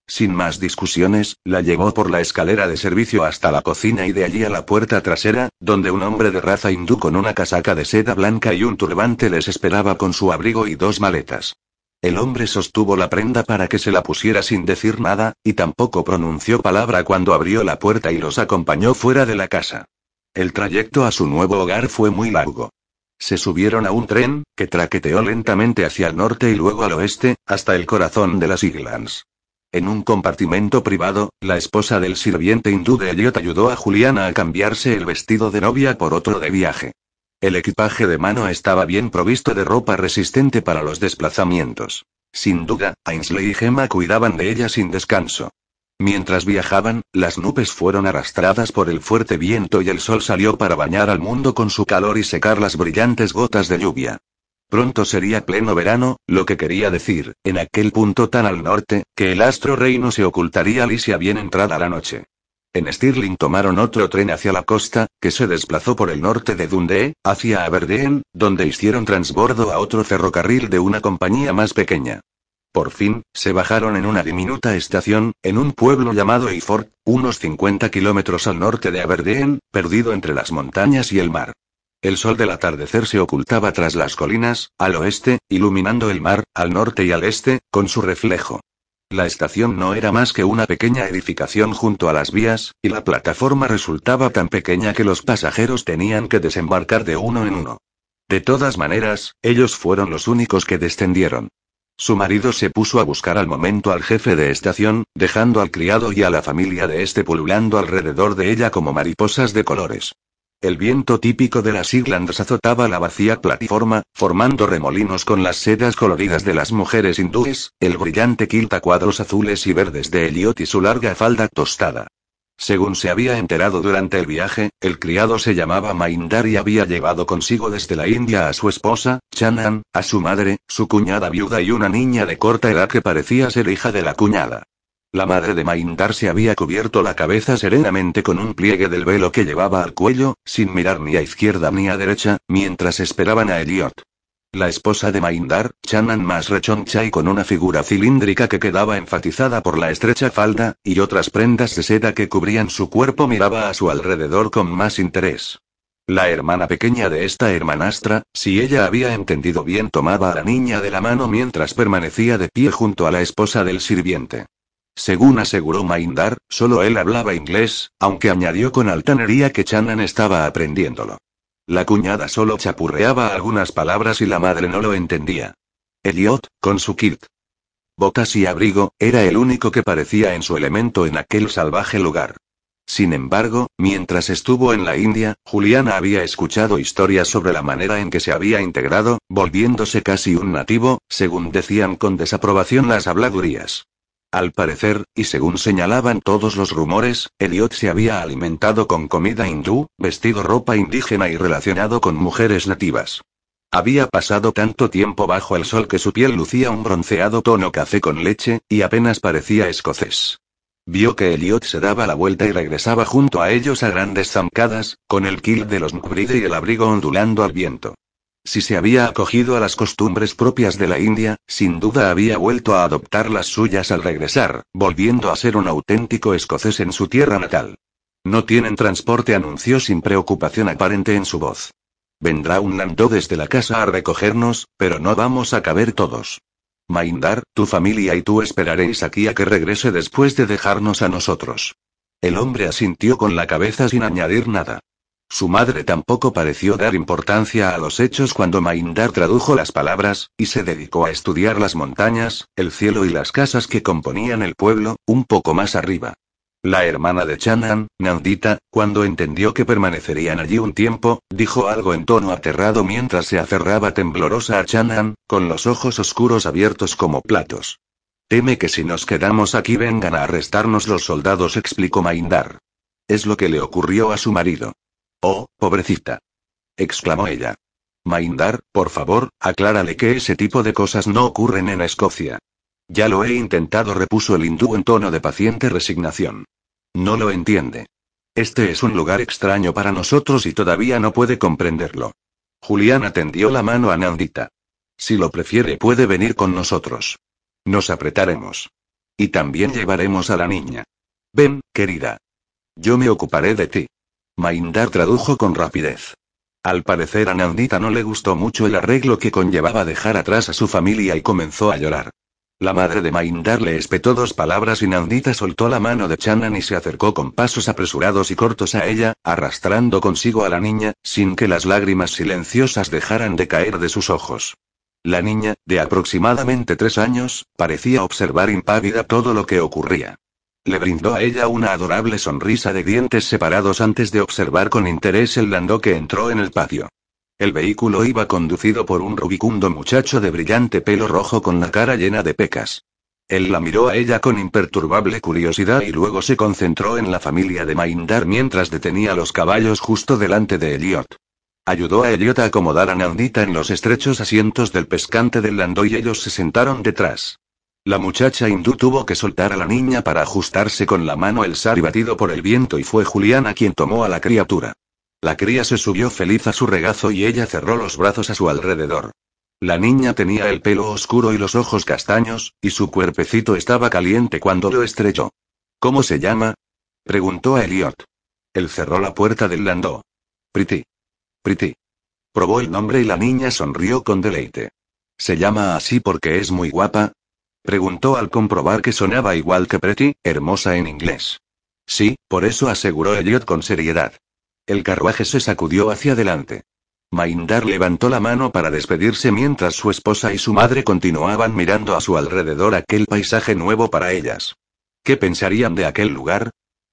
Sin más discusiones, la llevó por la escalera de servicio hasta la cocina y de allí a la puerta trasera, donde un hombre de raza hindú con una casaca de seda blanca y un turbante les esperaba con su abrigo y dos maletas. El hombre sostuvo la prenda para que se la pusiera sin decir nada, y tampoco pronunció palabra cuando abrió la puerta y los acompañó fuera de la casa. El trayecto a su nuevo hogar fue muy largo. Se subieron a un tren, que traqueteó lentamente hacia el norte y luego al oeste, hasta el corazón de las Islands. En un compartimento privado, la esposa del sirviente hindú de Elliot ayudó a Juliana a cambiarse el vestido de novia por otro de viaje. El equipaje de mano estaba bien provisto de ropa resistente para los desplazamientos. Sin duda, Ainsley y Gemma cuidaban de ella sin descanso. Mientras viajaban, las nubes fueron arrastradas por el fuerte viento y el sol salió para bañar al mundo con su calor y secar las brillantes gotas de lluvia. Pronto sería pleno verano, lo que quería decir, en aquel punto tan al norte, que el astro rey no se ocultaría lisia bien entrada la noche. En Stirling tomaron otro tren hacia la costa, que se desplazó por el norte de Dundee, hacia Aberdeen, donde hicieron transbordo a otro ferrocarril de una compañía más pequeña. Por fin, se bajaron en una diminuta estación, en un pueblo llamado Eyford, unos 50 kilómetros al norte de Aberdeen, perdido entre las montañas y el mar. El sol del atardecer se ocultaba tras las colinas, al oeste, iluminando el mar, al norte y al este, con su reflejo. La estación no era más que una pequeña edificación junto a las vías, y la plataforma resultaba tan pequeña que los pasajeros tenían que desembarcar de uno en uno. De todas maneras, ellos fueron los únicos que descendieron. Su marido se puso a buscar al momento al jefe de estación, dejando al criado y a la familia de este pululando alrededor de ella como mariposas de colores. El viento típico de las Islands azotaba la vacía plataforma, formando remolinos con las sedas coloridas de las mujeres hindúes, el brillante quilta cuadros azules y verdes de Elliot y su larga falda tostada. Según se había enterado durante el viaje, el criado se llamaba Maindar y había llevado consigo desde la India a su esposa, Chanan, a su madre, su cuñada viuda y una niña de corta edad que parecía ser hija de la cuñada. La madre de Maindar se había cubierto la cabeza serenamente con un pliegue del velo que llevaba al cuello, sin mirar ni a izquierda ni a derecha, mientras esperaban a Elliot. La esposa de Maindar, Chanan más rechoncha y con una figura cilíndrica que quedaba enfatizada por la estrecha falda, y otras prendas de seda que cubrían su cuerpo miraba a su alrededor con más interés. La hermana pequeña de esta hermanastra, si ella había entendido bien, tomaba a la niña de la mano mientras permanecía de pie junto a la esposa del sirviente. Según aseguró Maindar, solo él hablaba inglés, aunque añadió con altanería que Chanan estaba aprendiéndolo. La cuñada solo chapurreaba algunas palabras y la madre no lo entendía. Elliot, con su kilt, botas y abrigo, era el único que parecía en su elemento en aquel salvaje lugar. Sin embargo, mientras estuvo en la India, Juliana había escuchado historias sobre la manera en que se había integrado, volviéndose casi un nativo, según decían con desaprobación las habladurías. Al parecer, y según señalaban todos los rumores, Elliot se había alimentado con comida hindú, vestido ropa indígena y relacionado con mujeres nativas. Había pasado tanto tiempo bajo el sol que su piel lucía un bronceado tono café con leche, y apenas parecía escocés. Vio que Elliot se daba la vuelta y regresaba junto a ellos a grandes zancadas, con el kill de los Mukbride y el abrigo ondulando al viento. Si se había acogido a las costumbres propias de la India, sin duda había vuelto a adoptar las suyas al regresar, volviendo a ser un auténtico escocés en su tierra natal. No tienen transporte, anunció sin preocupación aparente en su voz. Vendrá un landó desde la casa a recogernos, pero no vamos a caber todos. Maindar, tu familia y tú esperaréis aquí a que regrese después de dejarnos a nosotros. El hombre asintió con la cabeza sin añadir nada. Su madre tampoco pareció dar importancia a los hechos cuando Maindar tradujo las palabras, y se dedicó a estudiar las montañas, el cielo y las casas que componían el pueblo, un poco más arriba. La hermana de Chanan, Nandita, cuando entendió que permanecerían allí un tiempo, dijo algo en tono aterrado mientras se aferraba temblorosa a Chanan, con los ojos oscuros abiertos como platos. Teme que si nos quedamos aquí vengan a arrestarnos los soldados, explicó Maindar. Es lo que le ocurrió a su marido. Oh, pobrecita. exclamó ella. Maindar, por favor, aclárale que ese tipo de cosas no ocurren en Escocia. Ya lo he intentado, repuso el hindú en tono de paciente resignación. No lo entiende. Este es un lugar extraño para nosotros y todavía no puede comprenderlo. Julián tendió la mano a Nandita. Si lo prefiere puede venir con nosotros. Nos apretaremos. Y también llevaremos a la niña. Ven, querida. Yo me ocuparé de ti. Maindar tradujo con rapidez. Al parecer a Nandita no le gustó mucho el arreglo que conllevaba dejar atrás a su familia y comenzó a llorar. La madre de Maindar le espetó dos palabras y Nandita soltó la mano de Chanan y se acercó con pasos apresurados y cortos a ella, arrastrando consigo a la niña, sin que las lágrimas silenciosas dejaran de caer de sus ojos. La niña, de aproximadamente tres años, parecía observar impávida todo lo que ocurría. Le brindó a ella una adorable sonrisa de dientes separados antes de observar con interés el landó que entró en el patio. El vehículo iba conducido por un rubicundo muchacho de brillante pelo rojo con la cara llena de pecas. Él la miró a ella con imperturbable curiosidad y luego se concentró en la familia de Maindar mientras detenía los caballos justo delante de Elliot. Ayudó a Elliot a acomodar a Nandita en los estrechos asientos del pescante del landó y ellos se sentaron detrás. La muchacha hindú tuvo que soltar a la niña para ajustarse con la mano el sari batido por el viento y fue Juliana quien tomó a la criatura. La cría se subió feliz a su regazo y ella cerró los brazos a su alrededor. La niña tenía el pelo oscuro y los ojos castaños, y su cuerpecito estaba caliente cuando lo estrechó. ¿Cómo se llama? preguntó a Elliot. Él cerró la puerta del landó. Pretty. Pretty. Probó el nombre y la niña sonrió con deleite. ¿Se llama así porque es muy guapa? Preguntó al comprobar que sonaba igual que Pretty, hermosa en inglés. Sí, por eso aseguró Elliot con seriedad. El carruaje se sacudió hacia adelante. Maindar levantó la mano para despedirse mientras su esposa y su madre continuaban mirando a su alrededor aquel paisaje nuevo para ellas. ¿Qué pensarían de aquel lugar?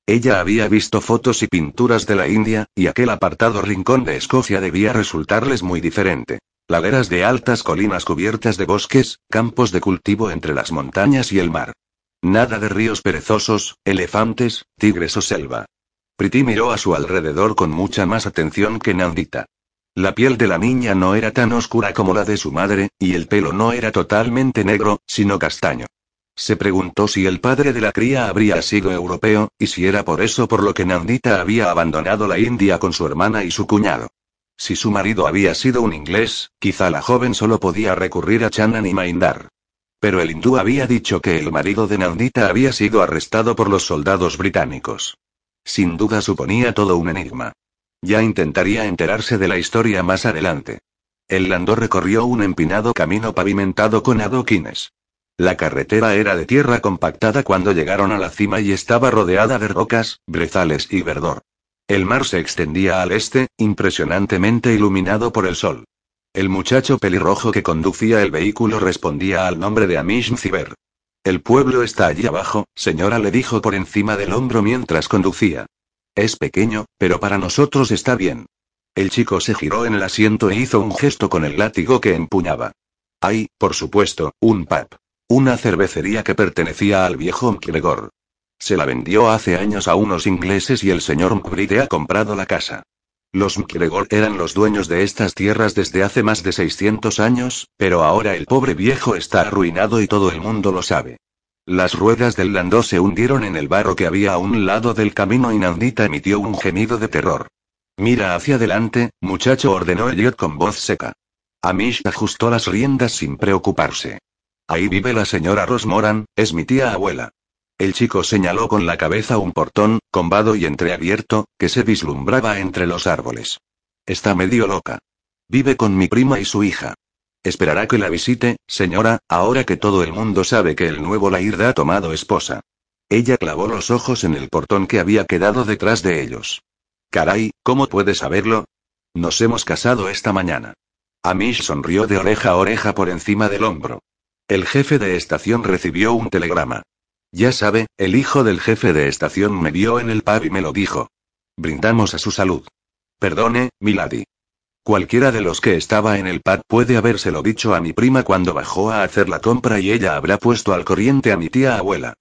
Ella había visto fotos y pinturas de la India, y aquel apartado rincón de Escocia debía resultarles muy diferente. Laderas de altas colinas cubiertas de bosques, campos de cultivo entre las montañas y el mar. Nada de ríos perezosos, elefantes, tigres o selva. Priti miró a su alrededor con mucha más atención que Nandita. La piel de la niña no era tan oscura como la de su madre, y el pelo no era totalmente negro, sino castaño. Se preguntó si el padre de la cría habría sido europeo, y si era por eso por lo que Nandita había abandonado la India con su hermana y su cuñado. Si su marido había sido un inglés, quizá la joven solo podía recurrir a Chanan y Maindar. Pero el hindú había dicho que el marido de Nandita había sido arrestado por los soldados británicos. Sin duda suponía todo un enigma. Ya intentaría enterarse de la historia más adelante. El landó recorrió un empinado camino pavimentado con adoquines. La carretera era de tierra compactada cuando llegaron a la cima y estaba rodeada de rocas, brezales y verdor. El mar se extendía al este, impresionantemente iluminado por el sol. El muchacho pelirrojo que conducía el vehículo respondía al nombre de Amish Ciber. El pueblo está allí abajo, señora, le dijo por encima del hombro mientras conducía. Es pequeño, pero para nosotros está bien. El chico se giró en el asiento e hizo un gesto con el látigo que empuñaba. Hay, por supuesto, un pub. Una cervecería que pertenecía al viejo McGregor. Se la vendió hace años a unos ingleses y el señor McBride ha comprado la casa. Los McGregor eran los dueños de estas tierras desde hace más de 600 años, pero ahora el pobre viejo está arruinado y todo el mundo lo sabe. Las ruedas del landó se hundieron en el barro que había a un lado del camino y Nandita emitió un gemido de terror. Mira hacia adelante, muchacho, ordenó Elliot con voz seca. Amish ajustó las riendas sin preocuparse. Ahí vive la señora Rosmoran, es mi tía abuela. El chico señaló con la cabeza un portón, combado y entreabierto, que se vislumbraba entre los árboles. Está medio loca. Vive con mi prima y su hija. Esperará que la visite, señora, ahora que todo el mundo sabe que el nuevo Lairda ha tomado esposa. Ella clavó los ojos en el portón que había quedado detrás de ellos. Caray, ¿cómo puede saberlo? Nos hemos casado esta mañana. Amish sonrió de oreja a oreja por encima del hombro. El jefe de estación recibió un telegrama. Ya sabe, el hijo del jefe de estación me vio en el pub y me lo dijo. Brindamos a su salud. Perdone, Milady. Cualquiera de los que estaba en el pub puede habérselo dicho a mi prima cuando bajó a hacer la compra y ella habrá puesto al corriente a mi tía abuela.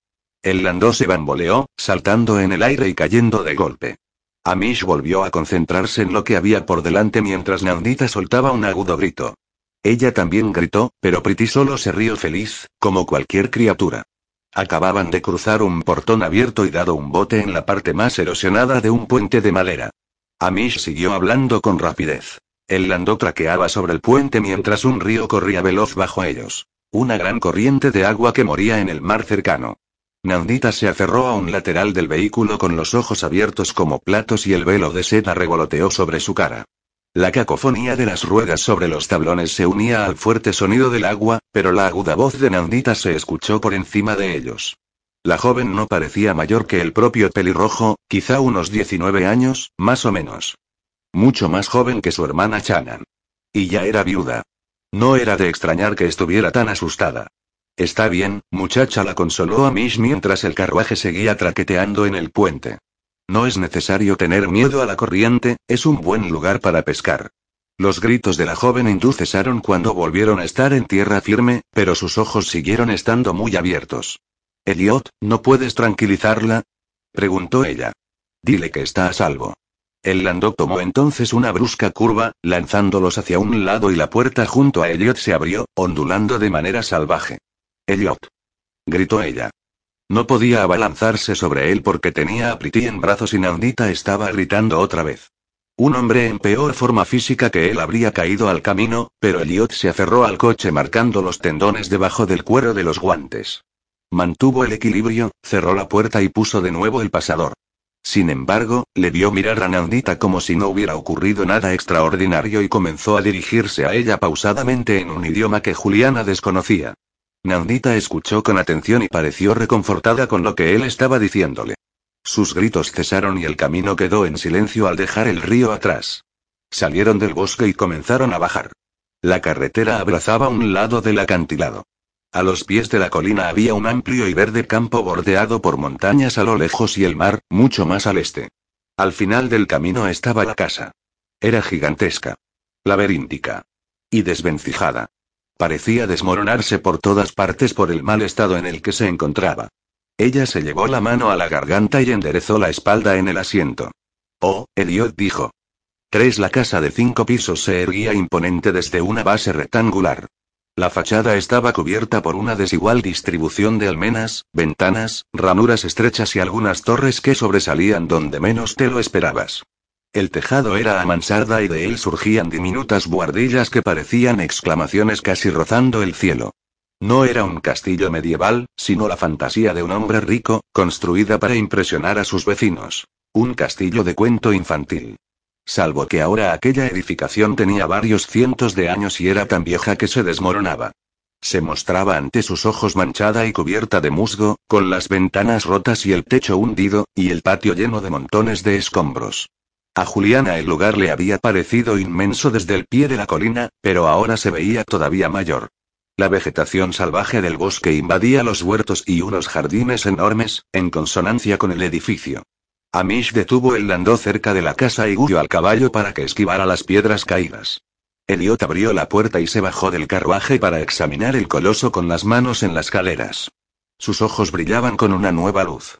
El landó se bamboleó, saltando en el aire y cayendo de golpe. Amish volvió a concentrarse en lo que había por delante mientras Nandita soltaba un agudo grito. Ella también gritó, pero Pretty solo se rió feliz, como cualquier criatura. Acababan de cruzar un portón abierto y dado un bote en la parte más erosionada de un puente de madera. Amish siguió hablando con rapidez. El landó traqueaba sobre el puente mientras un río corría veloz bajo ellos. Una gran corriente de agua que moría en el mar cercano. Nandita se aferró a un lateral del vehículo con los ojos abiertos como platos y el velo de seda revoloteó sobre su cara. La cacofonía de las ruedas sobre los tablones se unía al fuerte sonido del agua, pero la aguda voz de Nandita se escuchó por encima de ellos. La joven no parecía mayor que el propio pelirrojo, quizá unos 19 años, más o menos. Mucho más joven que su hermana Chanan. Y ya era viuda. No era de extrañar que estuviera tan asustada. Está bien, muchacha, la consoló a Mish mientras el carruaje seguía traqueteando en el puente. No es necesario tener miedo a la corriente, es un buen lugar para pescar. Los gritos de la joven hindú cesaron cuando volvieron a estar en tierra firme, pero sus ojos siguieron estando muy abiertos. Elliot, ¿no puedes tranquilizarla? preguntó ella. Dile que está a salvo. El Landau tomó entonces una brusca curva, lanzándolos hacia un lado y la puerta junto a Elliot se abrió, ondulando de manera salvaje. Elliot. gritó ella. No podía abalanzarse sobre él porque tenía a Pretty en brazos y Nandita estaba gritando otra vez. Un hombre en peor forma física que él habría caído al camino, pero Elliot se aferró al coche marcando los tendones debajo del cuero de los guantes. Mantuvo el equilibrio, cerró la puerta y puso de nuevo el pasador. Sin embargo, le vio mirar a Nandita como si no hubiera ocurrido nada extraordinario y comenzó a dirigirse a ella pausadamente en un idioma que Juliana desconocía. Nandita escuchó con atención y pareció reconfortada con lo que él estaba diciéndole. Sus gritos cesaron y el camino quedó en silencio al dejar el río atrás. Salieron del bosque y comenzaron a bajar. La carretera abrazaba un lado del acantilado. A los pies de la colina había un amplio y verde campo bordeado por montañas a lo lejos y el mar, mucho más al este. Al final del camino estaba la casa. Era gigantesca. Laberíntica. Y desvencijada. Parecía desmoronarse por todas partes por el mal estado en el que se encontraba. Ella se llevó la mano a la garganta y enderezó la espalda en el asiento. Oh, Eliot dijo. Tres La casa de cinco pisos se erguía imponente desde una base rectangular. La fachada estaba cubierta por una desigual distribución de almenas, ventanas, ranuras estrechas y algunas torres que sobresalían donde menos te lo esperabas. El tejado era a mansarda y de él surgían diminutas buhardillas que parecían exclamaciones casi rozando el cielo. No era un castillo medieval, sino la fantasía de un hombre rico, construida para impresionar a sus vecinos. Un castillo de cuento infantil. Salvo que ahora aquella edificación tenía varios cientos de años y era tan vieja que se desmoronaba. Se mostraba ante sus ojos manchada y cubierta de musgo, con las ventanas rotas y el techo hundido, y el patio lleno de montones de escombros. A Juliana el lugar le había parecido inmenso desde el pie de la colina, pero ahora se veía todavía mayor. La vegetación salvaje del bosque invadía los huertos y unos jardines enormes, en consonancia con el edificio. Amish detuvo el landó cerca de la casa y huyó al caballo para que esquivara las piedras caídas. Eliot abrió la puerta y se bajó del carruaje para examinar el coloso con las manos en las caleras. Sus ojos brillaban con una nueva luz.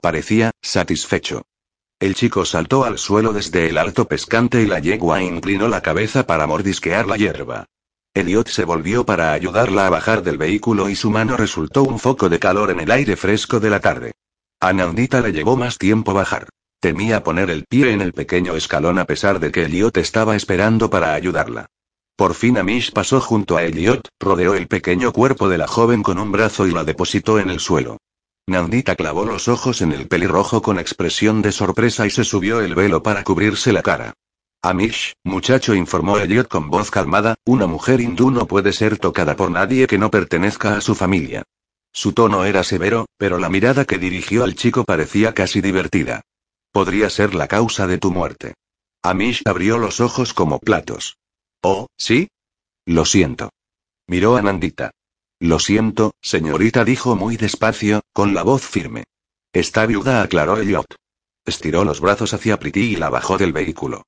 Parecía, satisfecho. El chico saltó al suelo desde el alto pescante y la yegua inclinó la cabeza para mordisquear la hierba. Elliot se volvió para ayudarla a bajar del vehículo y su mano resultó un foco de calor en el aire fresco de la tarde. A le llevó más tiempo bajar. Temía poner el pie en el pequeño escalón a pesar de que Elliot estaba esperando para ayudarla. Por fin Amish pasó junto a Elliot, rodeó el pequeño cuerpo de la joven con un brazo y la depositó en el suelo. Nandita clavó los ojos en el pelirrojo con expresión de sorpresa y se subió el velo para cubrirse la cara. Amish, muchacho, informó Elliot con voz calmada, una mujer hindú no puede ser tocada por nadie que no pertenezca a su familia. Su tono era severo, pero la mirada que dirigió al chico parecía casi divertida. Podría ser la causa de tu muerte. Amish abrió los ojos como platos. Oh, ¿sí? Lo siento. Miró a Nandita. Lo siento, señorita, dijo muy despacio, con la voz firme. Está viuda, aclaró Elliot. Estiró los brazos hacia Priti y la bajó del vehículo.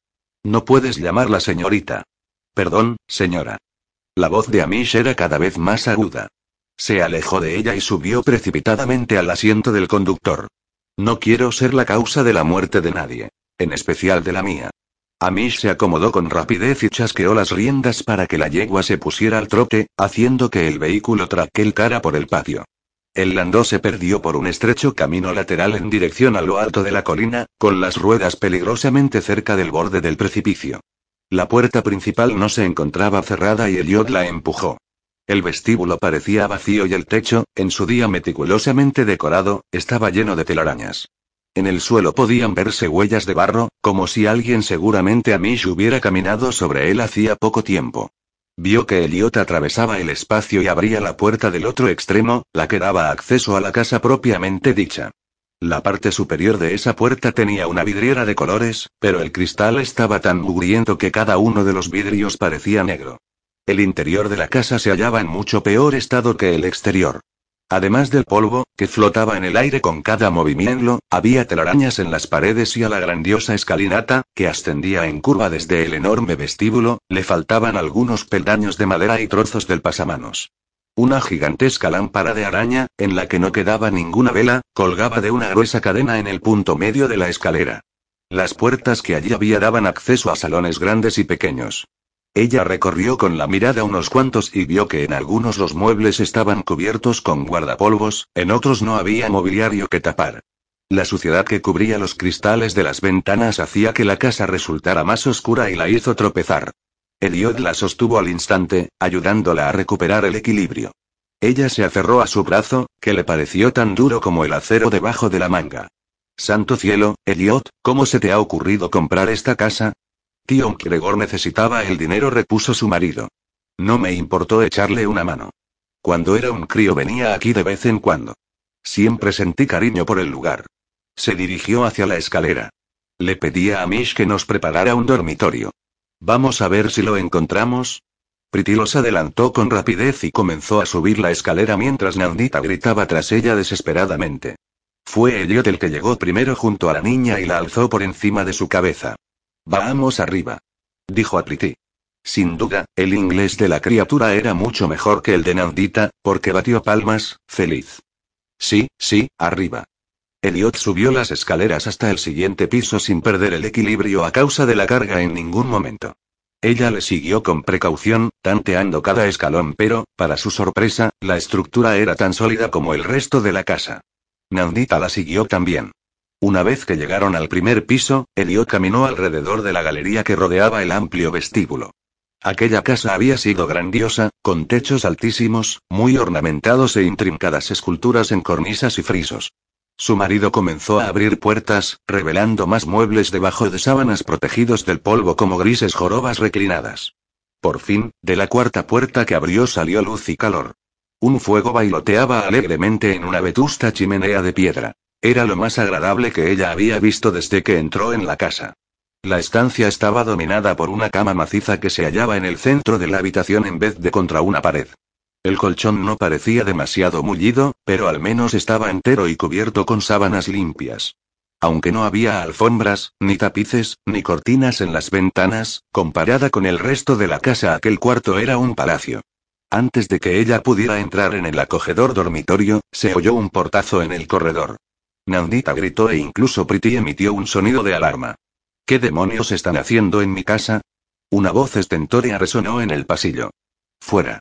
No puedes llamarla señorita. Perdón, señora. La voz de Amish era cada vez más aguda. Se alejó de ella y subió precipitadamente al asiento del conductor. No quiero ser la causa de la muerte de nadie. En especial de la mía. Amish se acomodó con rapidez y chasqueó las riendas para que la yegua se pusiera al trote, haciendo que el vehículo traquelcara por el patio. El landó se perdió por un estrecho camino lateral en dirección a lo alto de la colina, con las ruedas peligrosamente cerca del borde del precipicio. La puerta principal no se encontraba cerrada y Eliot la empujó. El vestíbulo parecía vacío y el techo, en su día meticulosamente decorado, estaba lleno de telarañas. En el suelo podían verse huellas de barro, como si alguien seguramente Amish hubiera caminado sobre él hacía poco tiempo. Vio que Eliot atravesaba el espacio y abría la puerta del otro extremo, la que daba acceso a la casa propiamente dicha. La parte superior de esa puerta tenía una vidriera de colores, pero el cristal estaba tan mugriento que cada uno de los vidrios parecía negro. El interior de la casa se hallaba en mucho peor estado que el exterior. Además del polvo, que flotaba en el aire con cada movimiento, había telarañas en las paredes y a la grandiosa escalinata, que ascendía en curva desde el enorme vestíbulo, le faltaban algunos peldaños de madera y trozos del pasamanos. Una gigantesca lámpara de araña, en la que no quedaba ninguna vela, colgaba de una gruesa cadena en el punto medio de la escalera. Las puertas que allí había daban acceso a salones grandes y pequeños. Ella recorrió con la mirada unos cuantos y vio que en algunos los muebles estaban cubiertos con guardapolvos, en otros no había mobiliario que tapar. La suciedad que cubría los cristales de las ventanas hacía que la casa resultara más oscura y la hizo tropezar. Elliot la sostuvo al instante, ayudándola a recuperar el equilibrio. Ella se aferró a su brazo, que le pareció tan duro como el acero debajo de la manga. Santo cielo, Elliot, ¿cómo se te ha ocurrido comprar esta casa? Tío Gregor necesitaba el dinero, repuso su marido. No me importó echarle una mano. Cuando era un crío venía aquí de vez en cuando. Siempre sentí cariño por el lugar. Se dirigió hacia la escalera. Le pedía a Mish que nos preparara un dormitorio. Vamos a ver si lo encontramos. Priti los adelantó con rapidez y comenzó a subir la escalera mientras Nandita gritaba tras ella desesperadamente. Fue Elliot el que llegó primero junto a la niña y la alzó por encima de su cabeza. Vamos arriba. Dijo a. Sin duda, el inglés de la criatura era mucho mejor que el de Nandita, porque batió palmas, feliz. Sí, sí, arriba. Elliot subió las escaleras hasta el siguiente piso sin perder el equilibrio a causa de la carga en ningún momento. Ella le siguió con precaución, tanteando cada escalón, pero, para su sorpresa, la estructura era tan sólida como el resto de la casa. Nandita la siguió también. Una vez que llegaron al primer piso, Elliot caminó alrededor de la galería que rodeaba el amplio vestíbulo. Aquella casa había sido grandiosa, con techos altísimos, muy ornamentados e intrincadas esculturas en cornisas y frisos. Su marido comenzó a abrir puertas, revelando más muebles debajo de sábanas protegidos del polvo como grises jorobas reclinadas. Por fin, de la cuarta puerta que abrió salió luz y calor. Un fuego bailoteaba alegremente en una vetusta chimenea de piedra. Era lo más agradable que ella había visto desde que entró en la casa. La estancia estaba dominada por una cama maciza que se hallaba en el centro de la habitación en vez de contra una pared. El colchón no parecía demasiado mullido, pero al menos estaba entero y cubierto con sábanas limpias. Aunque no había alfombras, ni tapices, ni cortinas en las ventanas, comparada con el resto de la casa aquel cuarto era un palacio. Antes de que ella pudiera entrar en el acogedor dormitorio, se oyó un portazo en el corredor. Nandita gritó e incluso Priti emitió un sonido de alarma. ¿Qué demonios están haciendo en mi casa? Una voz estentórea resonó en el pasillo. Fuera.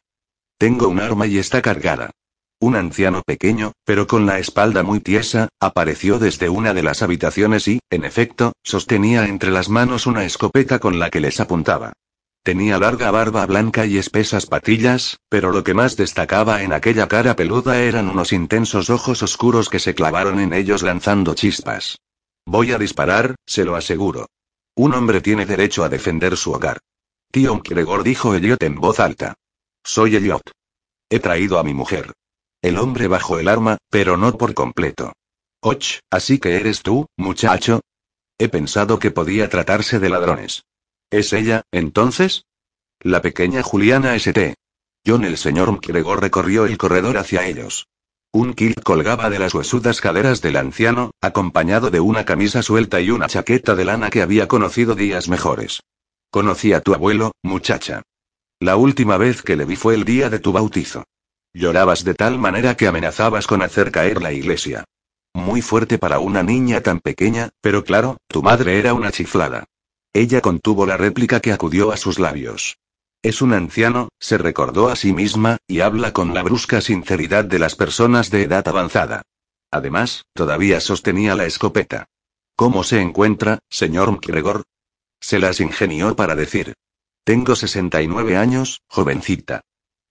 Tengo un arma y está cargada. Un anciano pequeño, pero con la espalda muy tiesa, apareció desde una de las habitaciones y, en efecto, sostenía entre las manos una escopeta con la que les apuntaba. Tenía larga barba blanca y espesas patillas, pero lo que más destacaba en aquella cara peluda eran unos intensos ojos oscuros que se clavaron en ellos lanzando chispas. Voy a disparar, se lo aseguro. Un hombre tiene derecho a defender su hogar. Tío Gregor dijo Elliot en voz alta. Soy Elliot. He traído a mi mujer. El hombre bajó el arma, pero no por completo. Och, así que eres tú, muchacho. He pensado que podía tratarse de ladrones. ¿Es ella, entonces? La pequeña Juliana St. John el señor McGregor recorrió el corredor hacia ellos. Un kilt colgaba de las huesudas caderas del anciano, acompañado de una camisa suelta y una chaqueta de lana que había conocido días mejores. Conocí a tu abuelo, muchacha. La última vez que le vi fue el día de tu bautizo. Llorabas de tal manera que amenazabas con hacer caer la iglesia. Muy fuerte para una niña tan pequeña, pero claro, tu madre era una chiflada. Ella contuvo la réplica que acudió a sus labios. Es un anciano, se recordó a sí misma, y habla con la brusca sinceridad de las personas de edad avanzada. Además, todavía sostenía la escopeta. ¿Cómo se encuentra, señor McGregor? Se las ingenió para decir. Tengo 69 años, jovencita.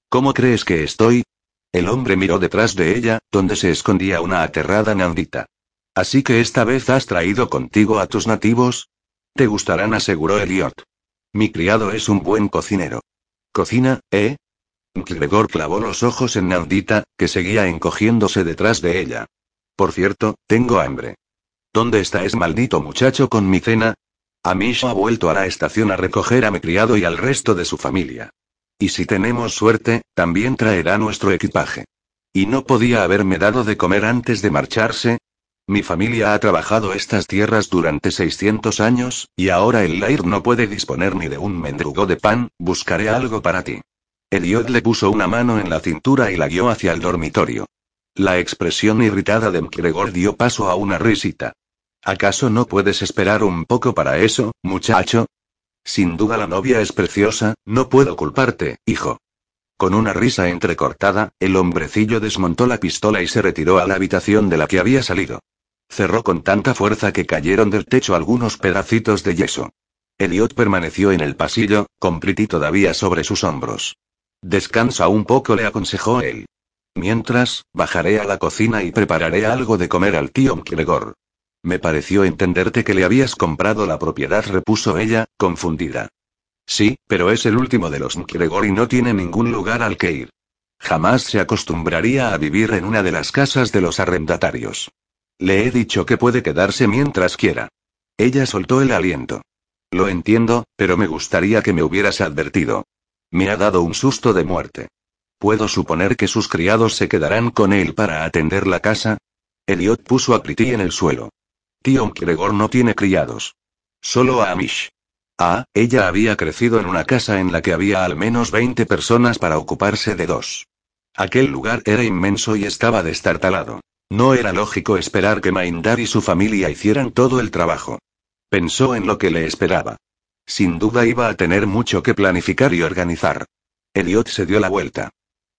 ¿Cómo crees que estoy? El hombre miró detrás de ella, donde se escondía una aterrada Nandita. Así que esta vez has traído contigo a tus nativos, te gustarán, aseguró Elliot. Mi criado es un buen cocinero. ¿Cocina, eh? Gregor clavó los ojos en Nandita, que seguía encogiéndose detrás de ella. Por cierto, tengo hambre. ¿Dónde está ese maldito muchacho con mi cena? Amish ha vuelto a la estación a recoger a mi criado y al resto de su familia. Y si tenemos suerte, también traerá nuestro equipaje. ¿Y no podía haberme dado de comer antes de marcharse? Mi familia ha trabajado estas tierras durante 600 años, y ahora el Lair no puede disponer ni de un mendrugo de pan, buscaré algo para ti. Elliot le puso una mano en la cintura y la guió hacia el dormitorio. La expresión irritada de McGregor dio paso a una risita. ¿Acaso no puedes esperar un poco para eso, muchacho? Sin duda la novia es preciosa, no puedo culparte, hijo. Con una risa entrecortada, el hombrecillo desmontó la pistola y se retiró a la habitación de la que había salido. Cerró con tanta fuerza que cayeron del techo algunos pedacitos de yeso. Elliot permaneció en el pasillo, con Pretty todavía sobre sus hombros. Descansa un poco, le aconsejó él. Mientras, bajaré a la cocina y prepararé algo de comer al tío Mkregor. Me pareció entenderte que le habías comprado la propiedad, repuso ella, confundida. Sí, pero es el último de los Mkregor y no tiene ningún lugar al que ir. Jamás se acostumbraría a vivir en una de las casas de los arrendatarios. Le he dicho que puede quedarse mientras quiera. Ella soltó el aliento. Lo entiendo, pero me gustaría que me hubieras advertido. Me ha dado un susto de muerte. ¿Puedo suponer que sus criados se quedarán con él para atender la casa? Elliot puso a Pretty en el suelo. Tío Gregor no tiene criados. Solo a Amish. Ah, ella había crecido en una casa en la que había al menos 20 personas para ocuparse de dos. Aquel lugar era inmenso y estaba destartalado. No era lógico esperar que Maindar y su familia hicieran todo el trabajo. Pensó en lo que le esperaba. Sin duda iba a tener mucho que planificar y organizar. Elliot se dio la vuelta.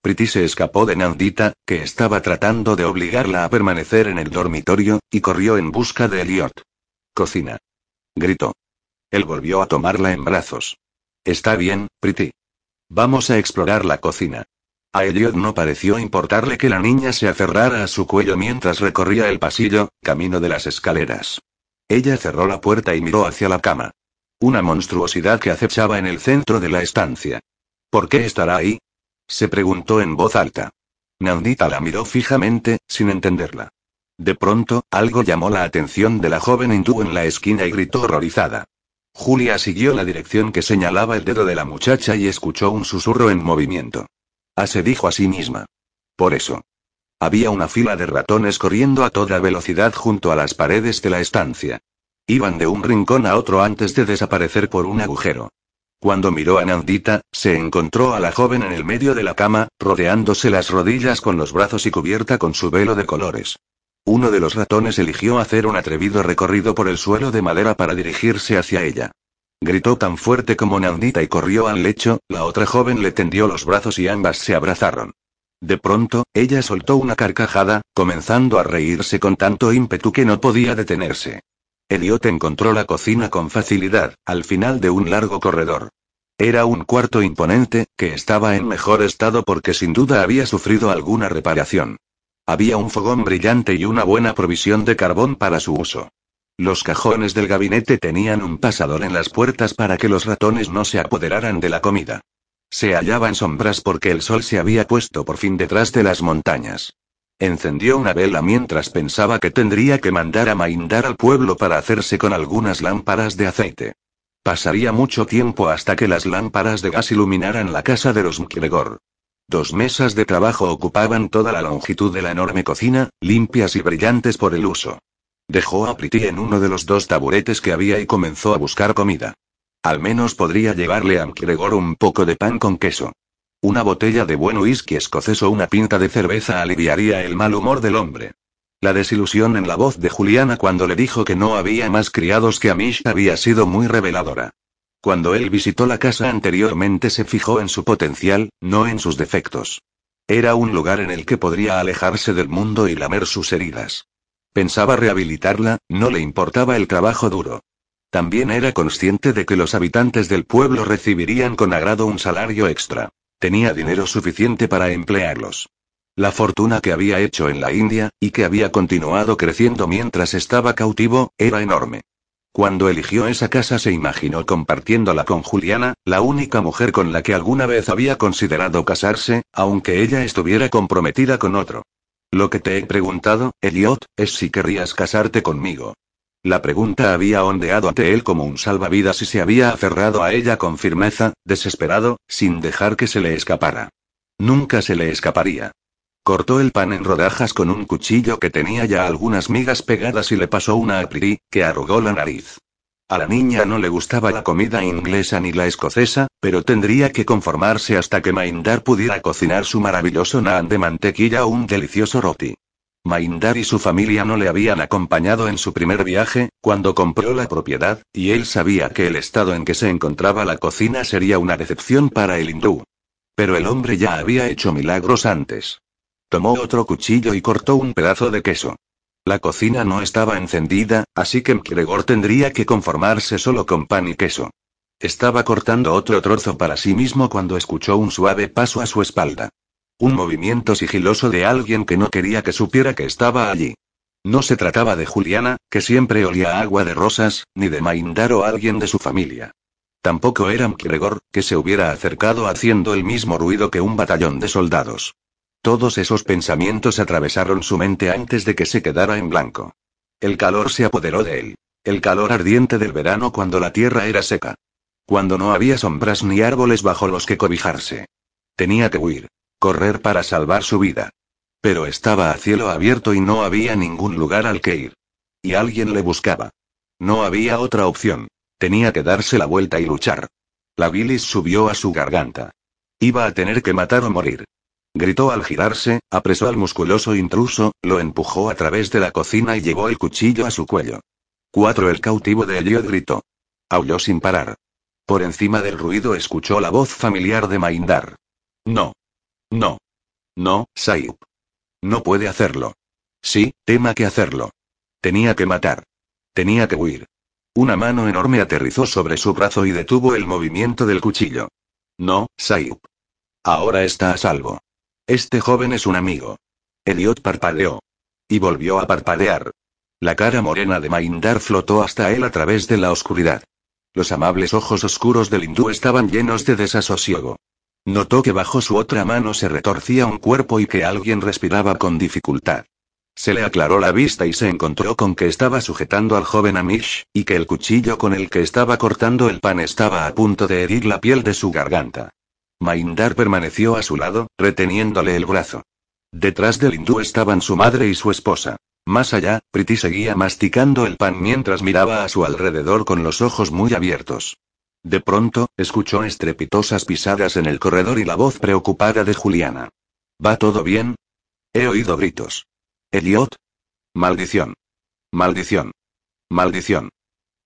Pretty se escapó de Nandita, que estaba tratando de obligarla a permanecer en el dormitorio, y corrió en busca de Elliot. Cocina. Gritó. Él volvió a tomarla en brazos. Está bien, Pretty. Vamos a explorar la cocina. A Elliot no pareció importarle que la niña se aferrara a su cuello mientras recorría el pasillo, camino de las escaleras. Ella cerró la puerta y miró hacia la cama. Una monstruosidad que acechaba en el centro de la estancia. ¿Por qué estará ahí? Se preguntó en voz alta. Nandita la miró fijamente, sin entenderla. De pronto, algo llamó la atención de la joven hindú en la esquina y gritó horrorizada. Julia siguió la dirección que señalaba el dedo de la muchacha y escuchó un susurro en movimiento. Ah, se dijo a sí misma. Por eso. Había una fila de ratones corriendo a toda velocidad junto a las paredes de la estancia. Iban de un rincón a otro antes de desaparecer por un agujero. Cuando miró a Nandita, se encontró a la joven en el medio de la cama, rodeándose las rodillas con los brazos y cubierta con su velo de colores. Uno de los ratones eligió hacer un atrevido recorrido por el suelo de madera para dirigirse hacia ella. Gritó tan fuerte como Nandita y corrió al lecho, la otra joven le tendió los brazos y ambas se abrazaron. De pronto, ella soltó una carcajada, comenzando a reírse con tanto ímpetu que no podía detenerse. Elliot encontró la cocina con facilidad, al final de un largo corredor. Era un cuarto imponente, que estaba en mejor estado porque sin duda había sufrido alguna reparación. Había un fogón brillante y una buena provisión de carbón para su uso. Los cajones del gabinete tenían un pasador en las puertas para que los ratones no se apoderaran de la comida. Se hallaba en sombras porque el sol se había puesto por fin detrás de las montañas. Encendió una vela mientras pensaba que tendría que mandar a Maindar al pueblo para hacerse con algunas lámparas de aceite. Pasaría mucho tiempo hasta que las lámparas de gas iluminaran la casa de los Mkregor. Dos mesas de trabajo ocupaban toda la longitud de la enorme cocina, limpias y brillantes por el uso. Dejó a Pretty en uno de los dos taburetes que había y comenzó a buscar comida. Al menos podría llevarle a Mkregor un poco de pan con queso. Una botella de buen whisky escocés o una pinta de cerveza aliviaría el mal humor del hombre. La desilusión en la voz de Juliana cuando le dijo que no había más criados que Amish había sido muy reveladora. Cuando él visitó la casa anteriormente se fijó en su potencial, no en sus defectos. Era un lugar en el que podría alejarse del mundo y lamer sus heridas. Pensaba rehabilitarla, no le importaba el trabajo duro. También era consciente de que los habitantes del pueblo recibirían con agrado un salario extra. Tenía dinero suficiente para emplearlos. La fortuna que había hecho en la India, y que había continuado creciendo mientras estaba cautivo, era enorme. Cuando eligió esa casa se imaginó compartiéndola con Juliana, la única mujer con la que alguna vez había considerado casarse, aunque ella estuviera comprometida con otro. Lo que te he preguntado, Elliot, es si querrías casarte conmigo. La pregunta había ondeado ante él como un salvavidas y se había aferrado a ella con firmeza, desesperado, sin dejar que se le escapara. Nunca se le escaparía. Cortó el pan en rodajas con un cuchillo que tenía ya algunas migas pegadas y le pasó una a que arrugó la nariz. A la niña no le gustaba la comida inglesa ni la escocesa, pero tendría que conformarse hasta que Maindar pudiera cocinar su maravilloso naan de mantequilla o un delicioso roti. Maindar y su familia no le habían acompañado en su primer viaje, cuando compró la propiedad, y él sabía que el estado en que se encontraba la cocina sería una decepción para el hindú. Pero el hombre ya había hecho milagros antes. Tomó otro cuchillo y cortó un pedazo de queso. La cocina no estaba encendida, así que McGregor tendría que conformarse solo con pan y queso. Estaba cortando otro trozo para sí mismo cuando escuchó un suave paso a su espalda. Un movimiento sigiloso de alguien que no quería que supiera que estaba allí. No se trataba de Juliana, que siempre olía agua de rosas, ni de Maindar o alguien de su familia. Tampoco era McGregor, que se hubiera acercado haciendo el mismo ruido que un batallón de soldados. Todos esos pensamientos atravesaron su mente antes de que se quedara en blanco. El calor se apoderó de él. El calor ardiente del verano cuando la tierra era seca. Cuando no había sombras ni árboles bajo los que cobijarse. Tenía que huir correr para salvar su vida. Pero estaba a cielo abierto y no había ningún lugar al que ir. Y alguien le buscaba. No había otra opción. Tenía que darse la vuelta y luchar. La bilis subió a su garganta. Iba a tener que matar o morir. Gritó al girarse, apresó al musculoso intruso, lo empujó a través de la cocina y llevó el cuchillo a su cuello. Cuatro el cautivo de Elliot gritó. Aulló sin parar. Por encima del ruido escuchó la voz familiar de Maindar. No. No. No, Saib. No puede hacerlo. Sí, tema que hacerlo. Tenía que matar. Tenía que huir. Una mano enorme aterrizó sobre su brazo y detuvo el movimiento del cuchillo. No, Saib. Ahora está a salvo. Este joven es un amigo. Elliot parpadeó. Y volvió a parpadear. La cara morena de Maindar flotó hasta él a través de la oscuridad. Los amables ojos oscuros del hindú estaban llenos de desasosiego. Notó que bajo su otra mano se retorcía un cuerpo y que alguien respiraba con dificultad. Se le aclaró la vista y se encontró con que estaba sujetando al joven Amish, y que el cuchillo con el que estaba cortando el pan estaba a punto de herir la piel de su garganta. Maindar permaneció a su lado, reteniéndole el brazo. Detrás del hindú estaban su madre y su esposa. Más allá, Priti seguía masticando el pan mientras miraba a su alrededor con los ojos muy abiertos. De pronto, escuchó estrepitosas pisadas en el corredor y la voz preocupada de Juliana. ¿Va todo bien? He oído gritos. Elliot. Maldición. Maldición. Maldición.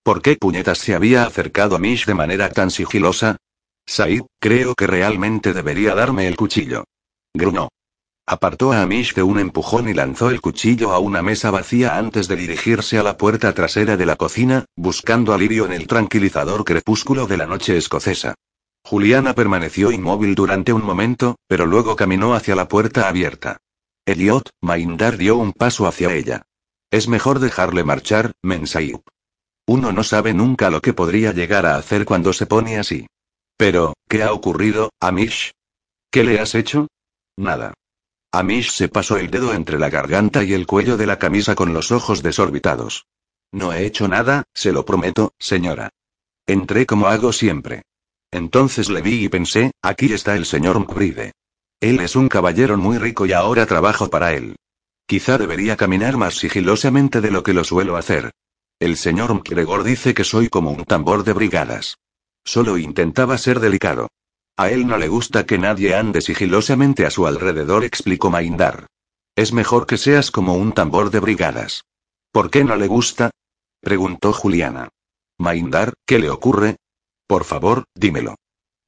¿Por qué puñetas se había acercado a Mish de manera tan sigilosa? Said, creo que realmente debería darme el cuchillo. Gruñó. Apartó a Amish de un empujón y lanzó el cuchillo a una mesa vacía antes de dirigirse a la puerta trasera de la cocina, buscando alivio en el tranquilizador crepúsculo de la noche escocesa. Juliana permaneció inmóvil durante un momento, pero luego caminó hacia la puerta abierta. Elliot, Maindar dio un paso hacia ella. Es mejor dejarle marchar, Mensayup. Uno no sabe nunca lo que podría llegar a hacer cuando se pone así. Pero, ¿qué ha ocurrido, Amish? ¿Qué le has hecho? Nada. Amish se pasó el dedo entre la garganta y el cuello de la camisa con los ojos desorbitados. No he hecho nada, se lo prometo, señora. Entré como hago siempre. Entonces le vi y pensé, aquí está el señor Mbride. Él es un caballero muy rico y ahora trabajo para él. Quizá debería caminar más sigilosamente de lo que lo suelo hacer. El señor McGregor dice que soy como un tambor de brigadas. Solo intentaba ser delicado. A él no le gusta que nadie ande sigilosamente a su alrededor, explicó Maindar. Es mejor que seas como un tambor de brigadas. ¿Por qué no le gusta? preguntó Juliana. Maindar, ¿qué le ocurre? Por favor, dímelo.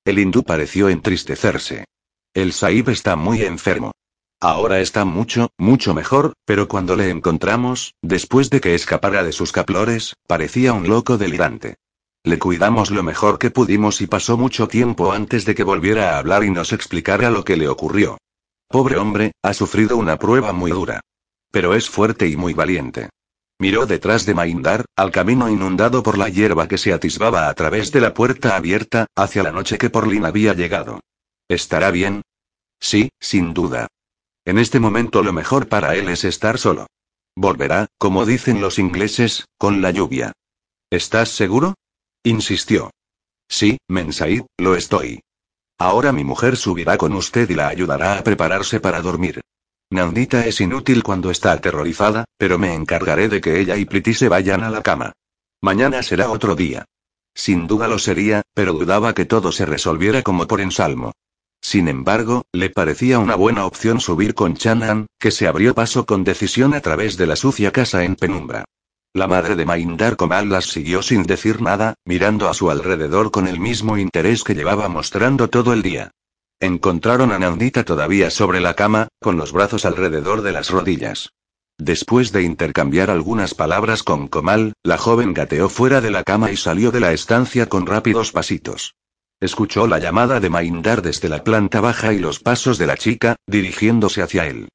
El hindú pareció entristecerse. El Saib está muy enfermo. Ahora está mucho, mucho mejor, pero cuando le encontramos, después de que escapara de sus caplores, parecía un loco delirante. Le cuidamos lo mejor que pudimos y pasó mucho tiempo antes de que volviera a hablar y nos explicara lo que le ocurrió. Pobre hombre, ha sufrido una prueba muy dura. Pero es fuerte y muy valiente. Miró detrás de Maindar, al camino inundado por la hierba que se atisbaba a través de la puerta abierta, hacia la noche que por Lin había llegado. ¿Estará bien? Sí, sin duda. En este momento lo mejor para él es estar solo. Volverá, como dicen los ingleses, con la lluvia. ¿Estás seguro? Insistió. Sí, Mensaid, lo estoy. Ahora mi mujer subirá con usted y la ayudará a prepararse para dormir. Nandita es inútil cuando está aterrorizada, pero me encargaré de que ella y Priti se vayan a la cama. Mañana será otro día. Sin duda lo sería, pero dudaba que todo se resolviera como por ensalmo. Sin embargo, le parecía una buena opción subir con Chanan, que se abrió paso con decisión a través de la sucia casa en penumbra. La madre de Maindar Komal las siguió sin decir nada, mirando a su alrededor con el mismo interés que llevaba mostrando todo el día. Encontraron a Nandita todavía sobre la cama, con los brazos alrededor de las rodillas. Después de intercambiar algunas palabras con Komal, la joven gateó fuera de la cama y salió de la estancia con rápidos pasitos. Escuchó la llamada de Maindar desde la planta baja y los pasos de la chica, dirigiéndose hacia él.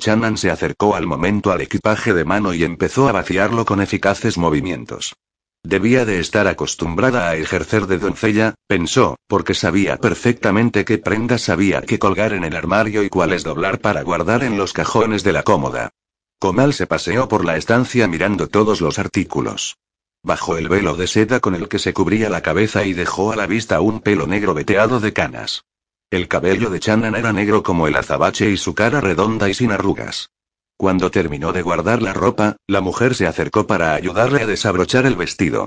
Chanan se acercó al momento al equipaje de mano y empezó a vaciarlo con eficaces movimientos. Debía de estar acostumbrada a ejercer de doncella, pensó, porque sabía perfectamente qué prendas había que colgar en el armario y cuáles doblar para guardar en los cajones de la cómoda. Comal se paseó por la estancia mirando todos los artículos. Bajó el velo de seda con el que se cubría la cabeza y dejó a la vista un pelo negro veteado de canas. El cabello de Chanan era negro como el azabache y su cara redonda y sin arrugas. Cuando terminó de guardar la ropa, la mujer se acercó para ayudarle a desabrochar el vestido.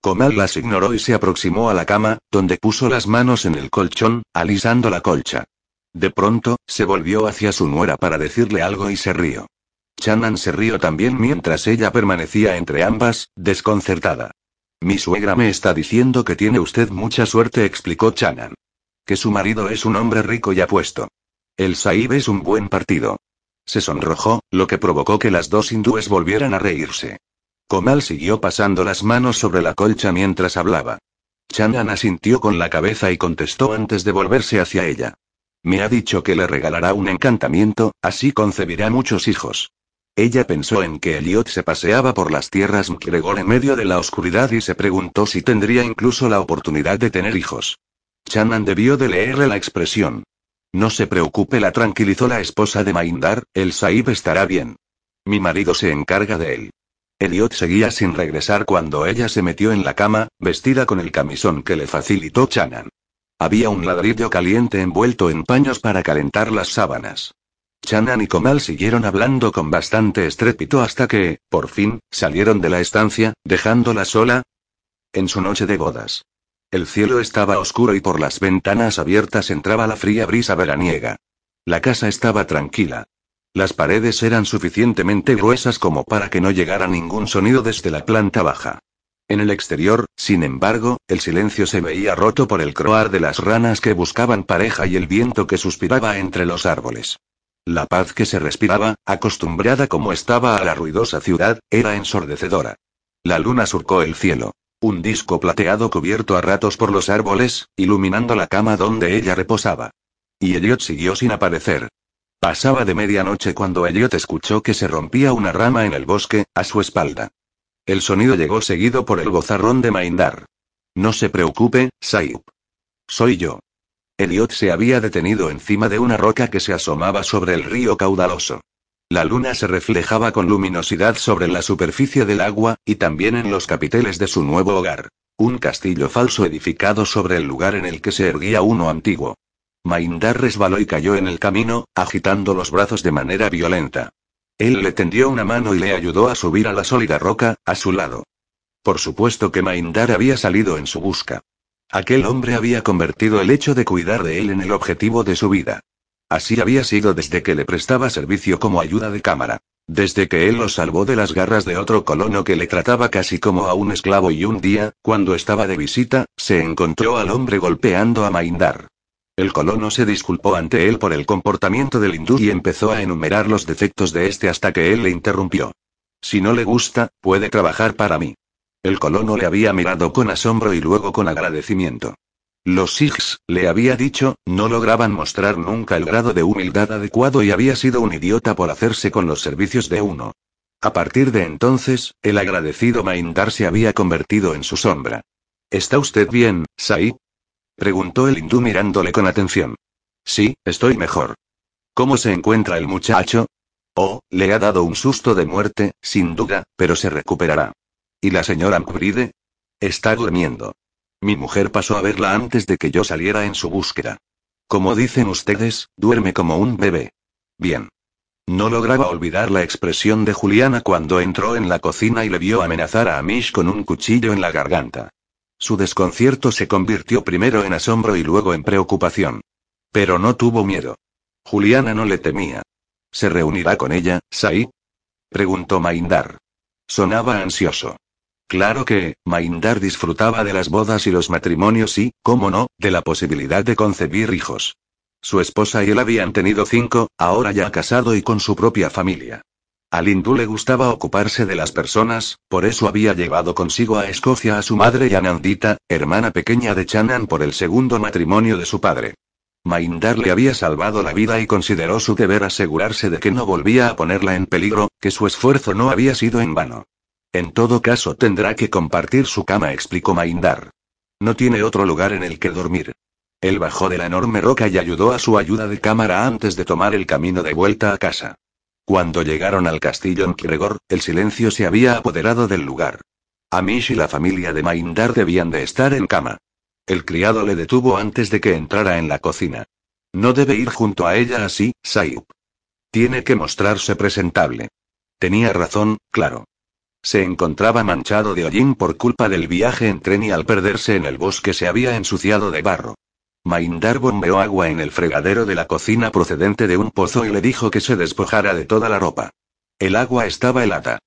Comal las ignoró y se aproximó a la cama, donde puso las manos en el colchón, alisando la colcha. De pronto, se volvió hacia su nuera para decirle algo y se rió. Chanan se rió también mientras ella permanecía entre ambas, desconcertada. Mi suegra me está diciendo que tiene usted mucha suerte, explicó Chanan que su marido es un hombre rico y apuesto. El Saib es un buen partido. Se sonrojó, lo que provocó que las dos hindúes volvieran a reírse. Komal siguió pasando las manos sobre la colcha mientras hablaba. Chanan asintió con la cabeza y contestó antes de volverse hacia ella. Me ha dicho que le regalará un encantamiento, así concebirá muchos hijos. Ella pensó en que Elliot se paseaba por las tierras Mkregor en medio de la oscuridad y se preguntó si tendría incluso la oportunidad de tener hijos. Chanan debió de leerle la expresión. No se preocupe, la tranquilizó la esposa de Maindar, el Saib estará bien. Mi marido se encarga de él. Elliot seguía sin regresar cuando ella se metió en la cama, vestida con el camisón que le facilitó Chanan. Había un ladrillo caliente envuelto en paños para calentar las sábanas. Chanan y Komal siguieron hablando con bastante estrépito hasta que, por fin, salieron de la estancia, dejándola sola. En su noche de bodas. El cielo estaba oscuro y por las ventanas abiertas entraba la fría brisa veraniega. La casa estaba tranquila. Las paredes eran suficientemente gruesas como para que no llegara ningún sonido desde la planta baja. En el exterior, sin embargo, el silencio se veía roto por el croar de las ranas que buscaban pareja y el viento que suspiraba entre los árboles. La paz que se respiraba, acostumbrada como estaba a la ruidosa ciudad, era ensordecedora. La luna surcó el cielo. Un disco plateado cubierto a ratos por los árboles, iluminando la cama donde ella reposaba. Y Elliot siguió sin aparecer. Pasaba de medianoche cuando Elliot escuchó que se rompía una rama en el bosque, a su espalda. El sonido llegó seguido por el bozarrón de Maindar. No se preocupe, Saib. Soy yo. Elliot se había detenido encima de una roca que se asomaba sobre el río caudaloso. La luna se reflejaba con luminosidad sobre la superficie del agua, y también en los capiteles de su nuevo hogar. Un castillo falso edificado sobre el lugar en el que se erguía uno antiguo. Maindar resbaló y cayó en el camino, agitando los brazos de manera violenta. Él le tendió una mano y le ayudó a subir a la sólida roca, a su lado. Por supuesto que Maindar había salido en su busca. Aquel hombre había convertido el hecho de cuidar de él en el objetivo de su vida. Así había sido desde que le prestaba servicio como ayuda de cámara. Desde que él lo salvó de las garras de otro colono que le trataba casi como a un esclavo y un día, cuando estaba de visita, se encontró al hombre golpeando a Maindar. El colono se disculpó ante él por el comportamiento del hindú y empezó a enumerar los defectos de este hasta que él le interrumpió. Si no le gusta, puede trabajar para mí. El colono le había mirado con asombro y luego con agradecimiento. Los Sikhs, le había dicho, no lograban mostrar nunca el grado de humildad adecuado y había sido un idiota por hacerse con los servicios de uno. A partir de entonces, el agradecido Maindar se había convertido en su sombra. ¿Está usted bien, Saib? preguntó el hindú mirándole con atención. Sí, estoy mejor. ¿Cómo se encuentra el muchacho? Oh, le ha dado un susto de muerte, sin duda, pero se recuperará. ¿Y la señora Mbride? Está durmiendo. Mi mujer pasó a verla antes de que yo saliera en su búsqueda. Como dicen ustedes, duerme como un bebé. Bien. No lograba olvidar la expresión de Juliana cuando entró en la cocina y le vio amenazar a Amish con un cuchillo en la garganta. Su desconcierto se convirtió primero en asombro y luego en preocupación. Pero no tuvo miedo. Juliana no le temía. ¿Se reunirá con ella, Sai? preguntó Maindar. Sonaba ansioso. Claro que, Maindar disfrutaba de las bodas y los matrimonios y, cómo no, de la posibilidad de concebir hijos. Su esposa y él habían tenido cinco, ahora ya casado y con su propia familia. A Lindu le gustaba ocuparse de las personas, por eso había llevado consigo a Escocia a su madre Yanandita, hermana pequeña de Chanan por el segundo matrimonio de su padre. Maindar le había salvado la vida y consideró su deber asegurarse de que no volvía a ponerla en peligro, que su esfuerzo no había sido en vano. En todo caso tendrá que compartir su cama, explicó Maindar. No tiene otro lugar en el que dormir. Él bajó de la enorme roca y ayudó a su ayuda de cámara antes de tomar el camino de vuelta a casa. Cuando llegaron al castillo en Kiregor, el silencio se había apoderado del lugar. Amish y la familia de Maindar debían de estar en cama. El criado le detuvo antes de que entrara en la cocina. No debe ir junto a ella así, Sayup. Tiene que mostrarse presentable. Tenía razón, claro. Se encontraba manchado de hollín por culpa del viaje en tren y al perderse en el bosque se había ensuciado de barro. Maindar bombeó agua en el fregadero de la cocina procedente de un pozo y le dijo que se despojara de toda la ropa. El agua estaba helada.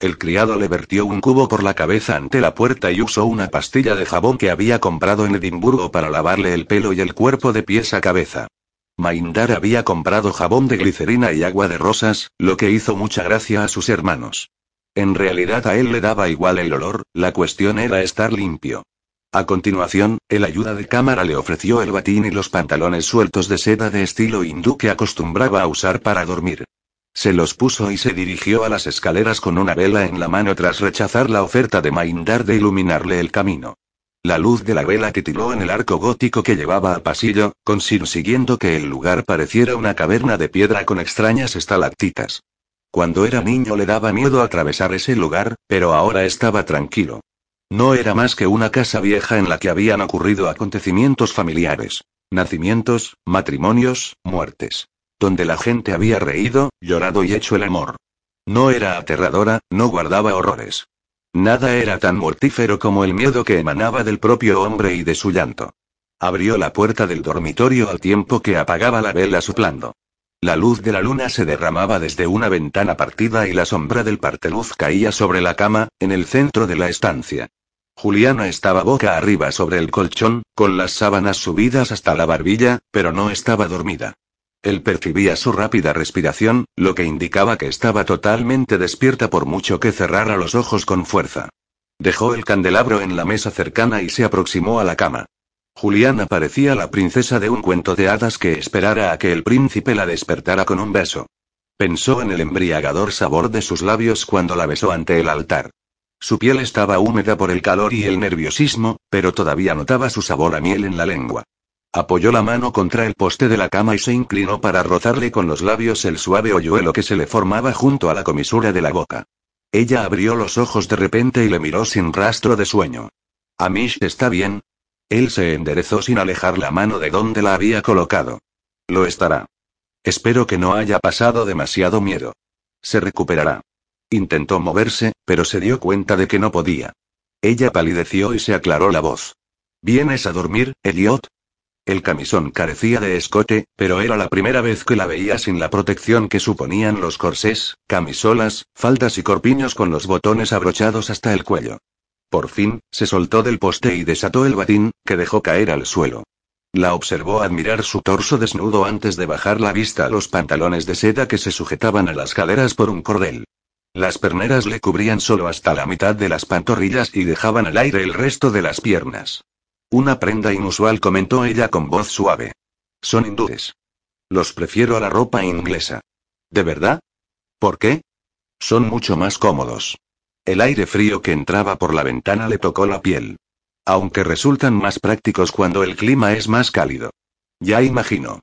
El criado le vertió un cubo por la cabeza ante la puerta y usó una pastilla de jabón que había comprado en Edimburgo para lavarle el pelo y el cuerpo de pies a cabeza. Maindar había comprado jabón de glicerina y agua de rosas, lo que hizo mucha gracia a sus hermanos. En realidad a él le daba igual el olor, la cuestión era estar limpio. A continuación, el ayuda de cámara le ofreció el batín y los pantalones sueltos de seda de estilo hindú que acostumbraba a usar para dormir. Se los puso y se dirigió a las escaleras con una vela en la mano tras rechazar la oferta de Maindar de iluminarle el camino. La luz de la vela titiló en el arco gótico que llevaba al pasillo, consiguiendo que el lugar pareciera una caverna de piedra con extrañas estalactitas. Cuando era niño le daba miedo atravesar ese lugar, pero ahora estaba tranquilo. No era más que una casa vieja en la que habían ocurrido acontecimientos familiares. Nacimientos, matrimonios, muertes. Donde la gente había reído, llorado y hecho el amor. No era aterradora, no guardaba horrores. Nada era tan mortífero como el miedo que emanaba del propio hombre y de su llanto. Abrió la puerta del dormitorio al tiempo que apagaba la vela soplando. La luz de la luna se derramaba desde una ventana partida y la sombra del parteluz caía sobre la cama, en el centro de la estancia. Juliana estaba boca arriba sobre el colchón, con las sábanas subidas hasta la barbilla, pero no estaba dormida. Él percibía su rápida respiración, lo que indicaba que estaba totalmente despierta por mucho que cerrara los ojos con fuerza. Dejó el candelabro en la mesa cercana y se aproximó a la cama. Juliana parecía la princesa de un cuento de hadas que esperara a que el príncipe la despertara con un beso. Pensó en el embriagador sabor de sus labios cuando la besó ante el altar. Su piel estaba húmeda por el calor y el nerviosismo, pero todavía notaba su sabor a miel en la lengua. Apoyó la mano contra el poste de la cama y se inclinó para rozarle con los labios el suave hoyuelo que se le formaba junto a la comisura de la boca. Ella abrió los ojos de repente y le miró sin rastro de sueño. Amish está bien. Él se enderezó sin alejar la mano de donde la había colocado. Lo estará. Espero que no haya pasado demasiado miedo. Se recuperará. Intentó moverse, pero se dio cuenta de que no podía. Ella palideció y se aclaró la voz. ¿Vienes a dormir, Elliot? El camisón carecía de escote, pero era la primera vez que la veía sin la protección que suponían los corsés, camisolas, faldas y corpiños con los botones abrochados hasta el cuello. Por fin, se soltó del poste y desató el batín, que dejó caer al suelo. La observó admirar su torso desnudo antes de bajar la vista a los pantalones de seda que se sujetaban a las caderas por un cordel. Las perneras le cubrían solo hasta la mitad de las pantorrillas y dejaban al aire el resto de las piernas. Una prenda inusual comentó ella con voz suave. Son hindúes. Los prefiero a la ropa inglesa. ¿De verdad? ¿Por qué? Son mucho más cómodos. El aire frío que entraba por la ventana le tocó la piel. Aunque resultan más prácticos cuando el clima es más cálido. Ya imagino.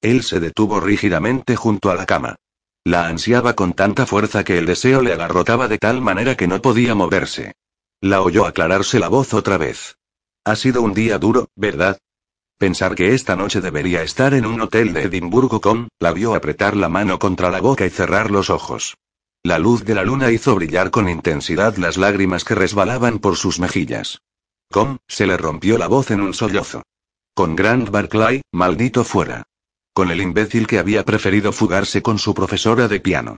Él se detuvo rígidamente junto a la cama. La ansiaba con tanta fuerza que el deseo le agarrotaba de tal manera que no podía moverse. La oyó aclararse la voz otra vez. Ha sido un día duro, ¿verdad? Pensar que esta noche debería estar en un hotel de Edimburgo con, la vio apretar la mano contra la boca y cerrar los ojos. La luz de la luna hizo brillar con intensidad las lágrimas que resbalaban por sus mejillas. Com, se le rompió la voz en un sollozo. Con Grant Barclay, maldito fuera. Con el imbécil que había preferido fugarse con su profesora de piano.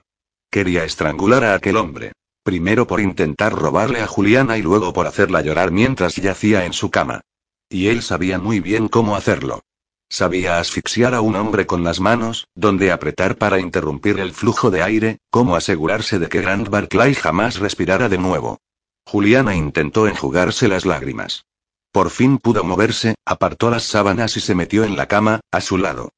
Quería estrangular a aquel hombre. Primero por intentar robarle a Juliana y luego por hacerla llorar mientras yacía en su cama. Y él sabía muy bien cómo hacerlo. Sabía asfixiar a un hombre con las manos, dónde apretar para interrumpir el flujo de aire, cómo asegurarse de que Grant Barclay jamás respirara de nuevo. Juliana intentó enjugarse las lágrimas. Por fin pudo moverse, apartó las sábanas y se metió en la cama, a su lado.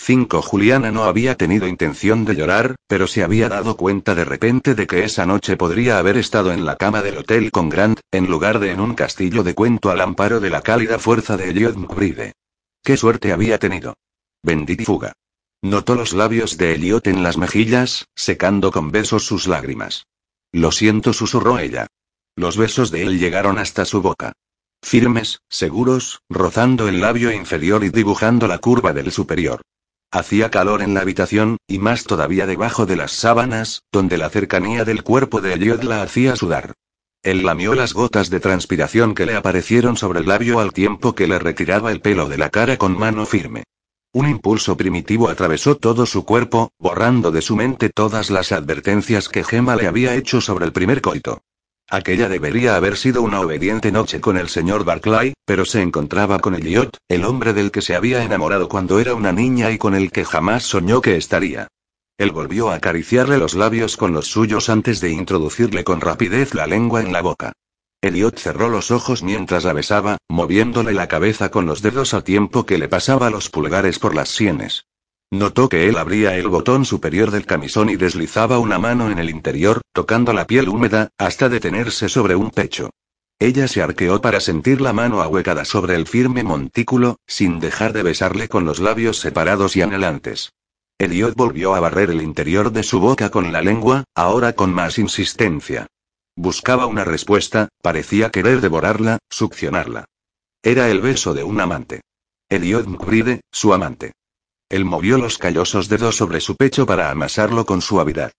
5. Juliana no había tenido intención de llorar, pero se había dado cuenta de repente de que esa noche podría haber estado en la cama del hotel con Grant, en lugar de en un castillo de cuento al amparo de la cálida fuerza de Elliot McBride. Qué suerte había tenido. Bendita fuga. Notó los labios de Elliot en las mejillas, secando con besos sus lágrimas. Lo siento, susurró ella. Los besos de él llegaron hasta su boca. Firmes, seguros, rozando el labio inferior y dibujando la curva del superior. Hacía calor en la habitación, y más todavía debajo de las sábanas, donde la cercanía del cuerpo de Elliot la hacía sudar. Él lamió las gotas de transpiración que le aparecieron sobre el labio al tiempo que le retiraba el pelo de la cara con mano firme. Un impulso primitivo atravesó todo su cuerpo, borrando de su mente todas las advertencias que Gemma le había hecho sobre el primer coito. Aquella debería haber sido una obediente noche con el señor Barclay, pero se encontraba con Elliot, el hombre del que se había enamorado cuando era una niña y con el que jamás soñó que estaría. Él volvió a acariciarle los labios con los suyos antes de introducirle con rapidez la lengua en la boca. Elliot cerró los ojos mientras la besaba, moviéndole la cabeza con los dedos a tiempo que le pasaba los pulgares por las sienes. Notó que él abría el botón superior del camisón y deslizaba una mano en el interior, tocando la piel húmeda, hasta detenerse sobre un pecho. Ella se arqueó para sentir la mano ahuecada sobre el firme montículo, sin dejar de besarle con los labios separados y anhelantes. Elliot volvió a barrer el interior de su boca con la lengua, ahora con más insistencia. Buscaba una respuesta, parecía querer devorarla, succionarla. Era el beso de un amante. Elliot McBride, su amante. Él movió los callosos dedos sobre su pecho para amasarlo con suavidad.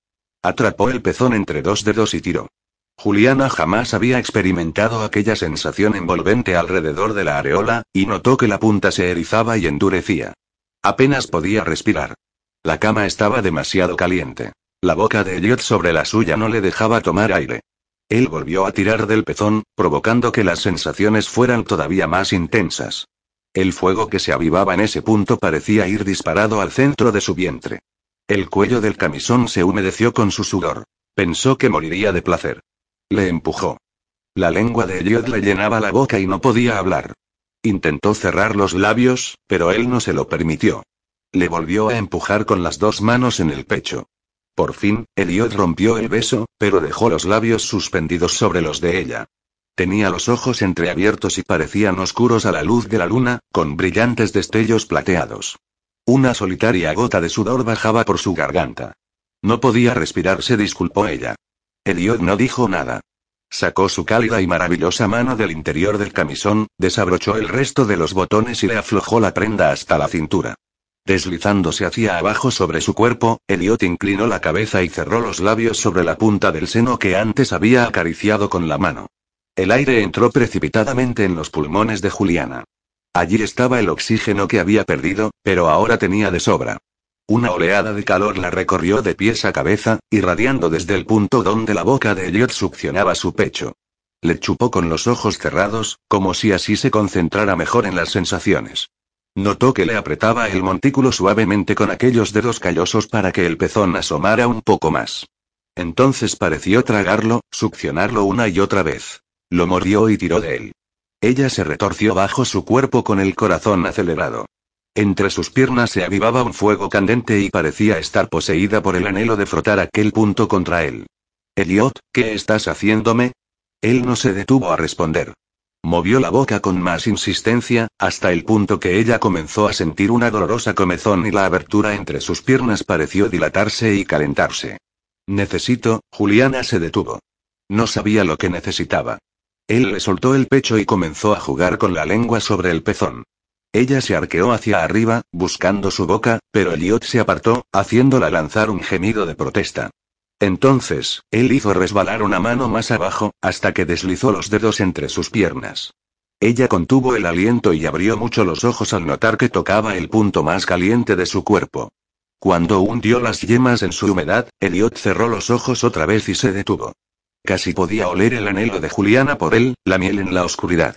Atrapó el pezón entre dos dedos y tiró. Juliana jamás había experimentado aquella sensación envolvente alrededor de la areola, y notó que la punta se erizaba y endurecía. Apenas podía respirar. La cama estaba demasiado caliente. La boca de Elliot sobre la suya no le dejaba tomar aire. Él volvió a tirar del pezón, provocando que las sensaciones fueran todavía más intensas. El fuego que se avivaba en ese punto parecía ir disparado al centro de su vientre. El cuello del camisón se humedeció con su sudor. Pensó que moriría de placer. Le empujó. La lengua de Elliot le llenaba la boca y no podía hablar. Intentó cerrar los labios, pero él no se lo permitió. Le volvió a empujar con las dos manos en el pecho. Por fin, Elliot rompió el beso, pero dejó los labios suspendidos sobre los de ella. Tenía los ojos entreabiertos y parecían oscuros a la luz de la luna, con brillantes destellos plateados. Una solitaria gota de sudor bajaba por su garganta. No podía respirar, se disculpó ella. Elliot no dijo nada. Sacó su cálida y maravillosa mano del interior del camisón, desabrochó el resto de los botones y le aflojó la prenda hasta la cintura. Deslizándose hacia abajo sobre su cuerpo, Elliot inclinó la cabeza y cerró los labios sobre la punta del seno que antes había acariciado con la mano. El aire entró precipitadamente en los pulmones de Juliana. Allí estaba el oxígeno que había perdido, pero ahora tenía de sobra. Una oleada de calor la recorrió de pies a cabeza, irradiando desde el punto donde la boca de Elliot succionaba su pecho. Le chupó con los ojos cerrados, como si así se concentrara mejor en las sensaciones. Notó que le apretaba el montículo suavemente con aquellos dedos callosos para que el pezón asomara un poco más. Entonces pareció tragarlo, succionarlo una y otra vez. Lo mordió y tiró de él. Ella se retorció bajo su cuerpo con el corazón acelerado. Entre sus piernas se avivaba un fuego candente y parecía estar poseída por el anhelo de frotar aquel punto contra él. Elliot, ¿qué estás haciéndome? Él no se detuvo a responder. Movió la boca con más insistencia, hasta el punto que ella comenzó a sentir una dolorosa comezón y la abertura entre sus piernas pareció dilatarse y calentarse. Necesito, Juliana se detuvo. No sabía lo que necesitaba. Él le soltó el pecho y comenzó a jugar con la lengua sobre el pezón. Ella se arqueó hacia arriba, buscando su boca, pero Elliot se apartó, haciéndola lanzar un gemido de protesta. Entonces, él hizo resbalar una mano más abajo, hasta que deslizó los dedos entre sus piernas. Ella contuvo el aliento y abrió mucho los ojos al notar que tocaba el punto más caliente de su cuerpo. Cuando hundió las yemas en su humedad, Elliot cerró los ojos otra vez y se detuvo. Casi podía oler el anhelo de Juliana por él, la miel en la oscuridad.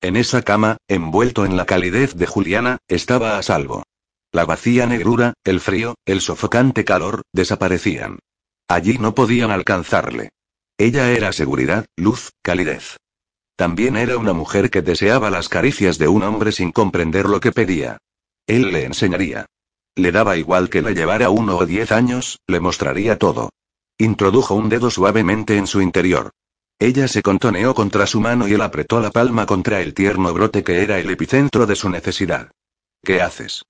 En esa cama, envuelto en la calidez de Juliana, estaba a salvo. La vacía negrura, el frío, el sofocante calor, desaparecían. Allí no podían alcanzarle. Ella era seguridad, luz, calidez. También era una mujer que deseaba las caricias de un hombre sin comprender lo que pedía. Él le enseñaría. Le daba igual que le llevara uno o diez años, le mostraría todo. Introdujo un dedo suavemente en su interior. Ella se contoneó contra su mano y él apretó la palma contra el tierno brote que era el epicentro de su necesidad. ¿Qué haces?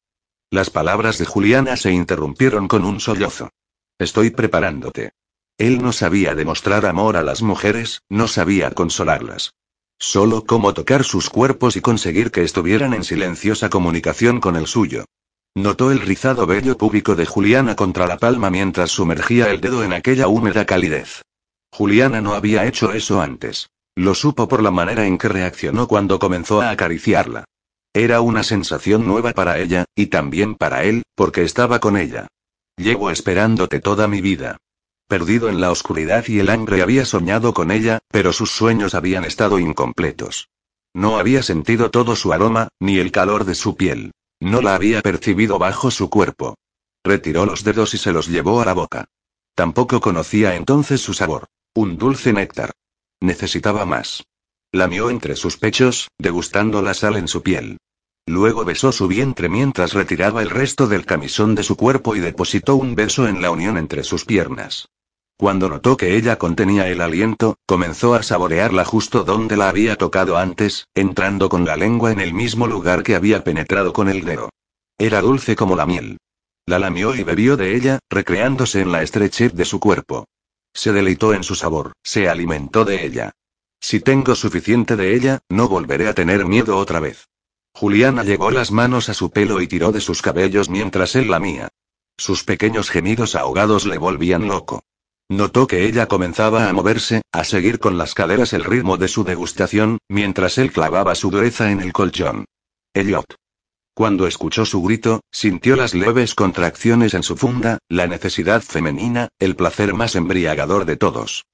Las palabras de Juliana se interrumpieron con un sollozo. Estoy preparándote. Él no sabía demostrar amor a las mujeres, no sabía consolarlas. Solo cómo tocar sus cuerpos y conseguir que estuvieran en silenciosa comunicación con el suyo. Notó el rizado vello púbico de Juliana contra la palma mientras sumergía el dedo en aquella húmeda calidez. Juliana no había hecho eso antes. Lo supo por la manera en que reaccionó cuando comenzó a acariciarla. Era una sensación nueva para ella, y también para él, porque estaba con ella. Llevo esperándote toda mi vida. Perdido en la oscuridad y el hambre había soñado con ella, pero sus sueños habían estado incompletos. No había sentido todo su aroma, ni el calor de su piel. No la había percibido bajo su cuerpo. Retiró los dedos y se los llevó a la boca. Tampoco conocía entonces su sabor. Un dulce néctar. Necesitaba más. Lamió entre sus pechos, degustando la sal en su piel. Luego besó su vientre mientras retiraba el resto del camisón de su cuerpo y depositó un beso en la unión entre sus piernas. Cuando notó que ella contenía el aliento, comenzó a saborearla justo donde la había tocado antes, entrando con la lengua en el mismo lugar que había penetrado con el dedo. Era dulce como la miel. La lamió y bebió de ella, recreándose en la estrechez de su cuerpo. Se deleitó en su sabor, se alimentó de ella. Si tengo suficiente de ella, no volveré a tener miedo otra vez. Juliana llegó las manos a su pelo y tiró de sus cabellos mientras él lamía. Sus pequeños gemidos ahogados le volvían loco. Notó que ella comenzaba a moverse, a seguir con las caderas el ritmo de su degustación, mientras él clavaba su dureza en el colchón. Elliot. Cuando escuchó su grito, sintió las leves contracciones en su funda, la necesidad femenina, el placer más embriagador de todos.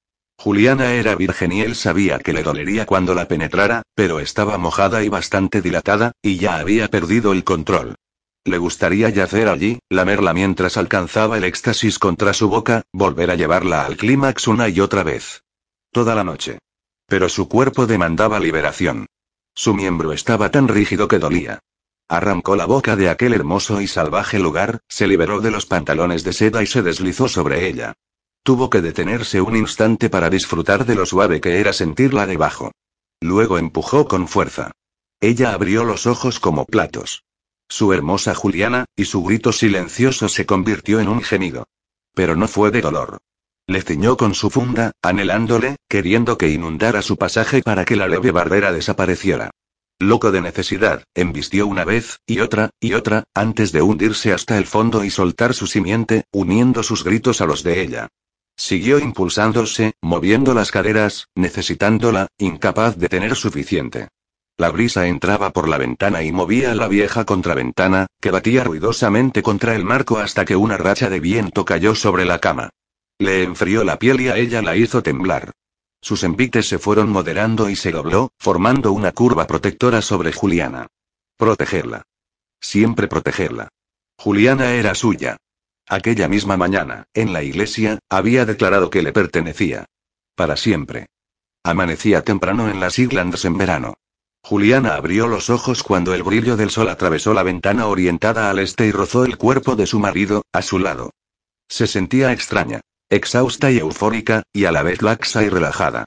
Juliana era virgen y él sabía que le dolería cuando la penetrara, pero estaba mojada y bastante dilatada, y ya había perdido el control. Le gustaría yacer allí, lamerla mientras alcanzaba el éxtasis contra su boca, volver a llevarla al clímax una y otra vez. Toda la noche. Pero su cuerpo demandaba liberación. Su miembro estaba tan rígido que dolía. Arrancó la boca de aquel hermoso y salvaje lugar, se liberó de los pantalones de seda y se deslizó sobre ella. Tuvo que detenerse un instante para disfrutar de lo suave que era sentirla debajo. Luego empujó con fuerza. Ella abrió los ojos como platos su hermosa Juliana, y su grito silencioso se convirtió en un gemido. Pero no fue de dolor. Le ciñó con su funda, anhelándole, queriendo que inundara su pasaje para que la leve barrera desapareciera. Loco de necesidad, embistió una vez, y otra, y otra, antes de hundirse hasta el fondo y soltar su simiente, uniendo sus gritos a los de ella. Siguió impulsándose, moviendo las caderas, necesitándola, incapaz de tener suficiente. La brisa entraba por la ventana y movía la vieja contraventana, que batía ruidosamente contra el marco hasta que una racha de viento cayó sobre la cama. Le enfrió la piel y a ella la hizo temblar. Sus envites se fueron moderando y se dobló, formando una curva protectora sobre Juliana. Protegerla. Siempre protegerla. Juliana era suya. Aquella misma mañana, en la iglesia, había declarado que le pertenecía. Para siempre. Amanecía temprano en las Islands en verano. Juliana abrió los ojos cuando el brillo del sol atravesó la ventana orientada al este y rozó el cuerpo de su marido, a su lado. Se sentía extraña, exhausta y eufórica, y a la vez laxa y relajada.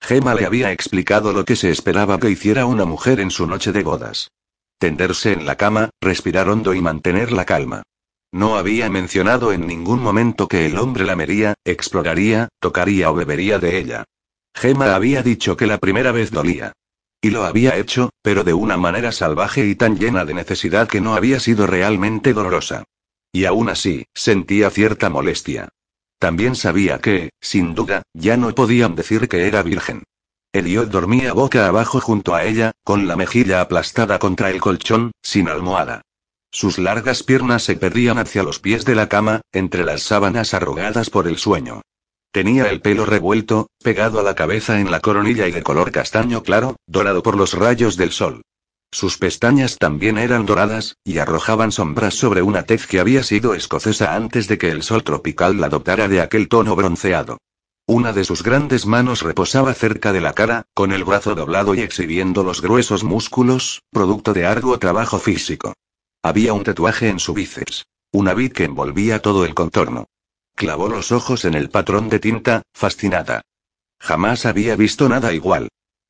Gemma le había explicado lo que se esperaba que hiciera una mujer en su noche de bodas. Tenderse en la cama, respirar hondo y mantener la calma. No había mencionado en ningún momento que el hombre lamería, exploraría, tocaría o bebería de ella. Gemma había dicho que la primera vez dolía. Y lo había hecho, pero de una manera salvaje y tan llena de necesidad que no había sido realmente dolorosa. Y aún así, sentía cierta molestia. También sabía que, sin duda, ya no podían decir que era virgen. Elliot dormía boca abajo junto a ella, con la mejilla aplastada contra el colchón, sin almohada. Sus largas piernas se perdían hacia los pies de la cama, entre las sábanas arrugadas por el sueño. Tenía el pelo revuelto, pegado a la cabeza en la coronilla y de color castaño claro, dorado por los rayos del sol. Sus pestañas también eran doradas, y arrojaban sombras sobre una tez que había sido escocesa antes de que el sol tropical la dotara de aquel tono bronceado. Una de sus grandes manos reposaba cerca de la cara, con el brazo doblado y exhibiendo los gruesos músculos, producto de arduo trabajo físico. Había un tatuaje en su bíceps. Una vid que envolvía todo el contorno. Clavó los ojos en el patrón de tinta, fascinada. Jamás había visto nada igual.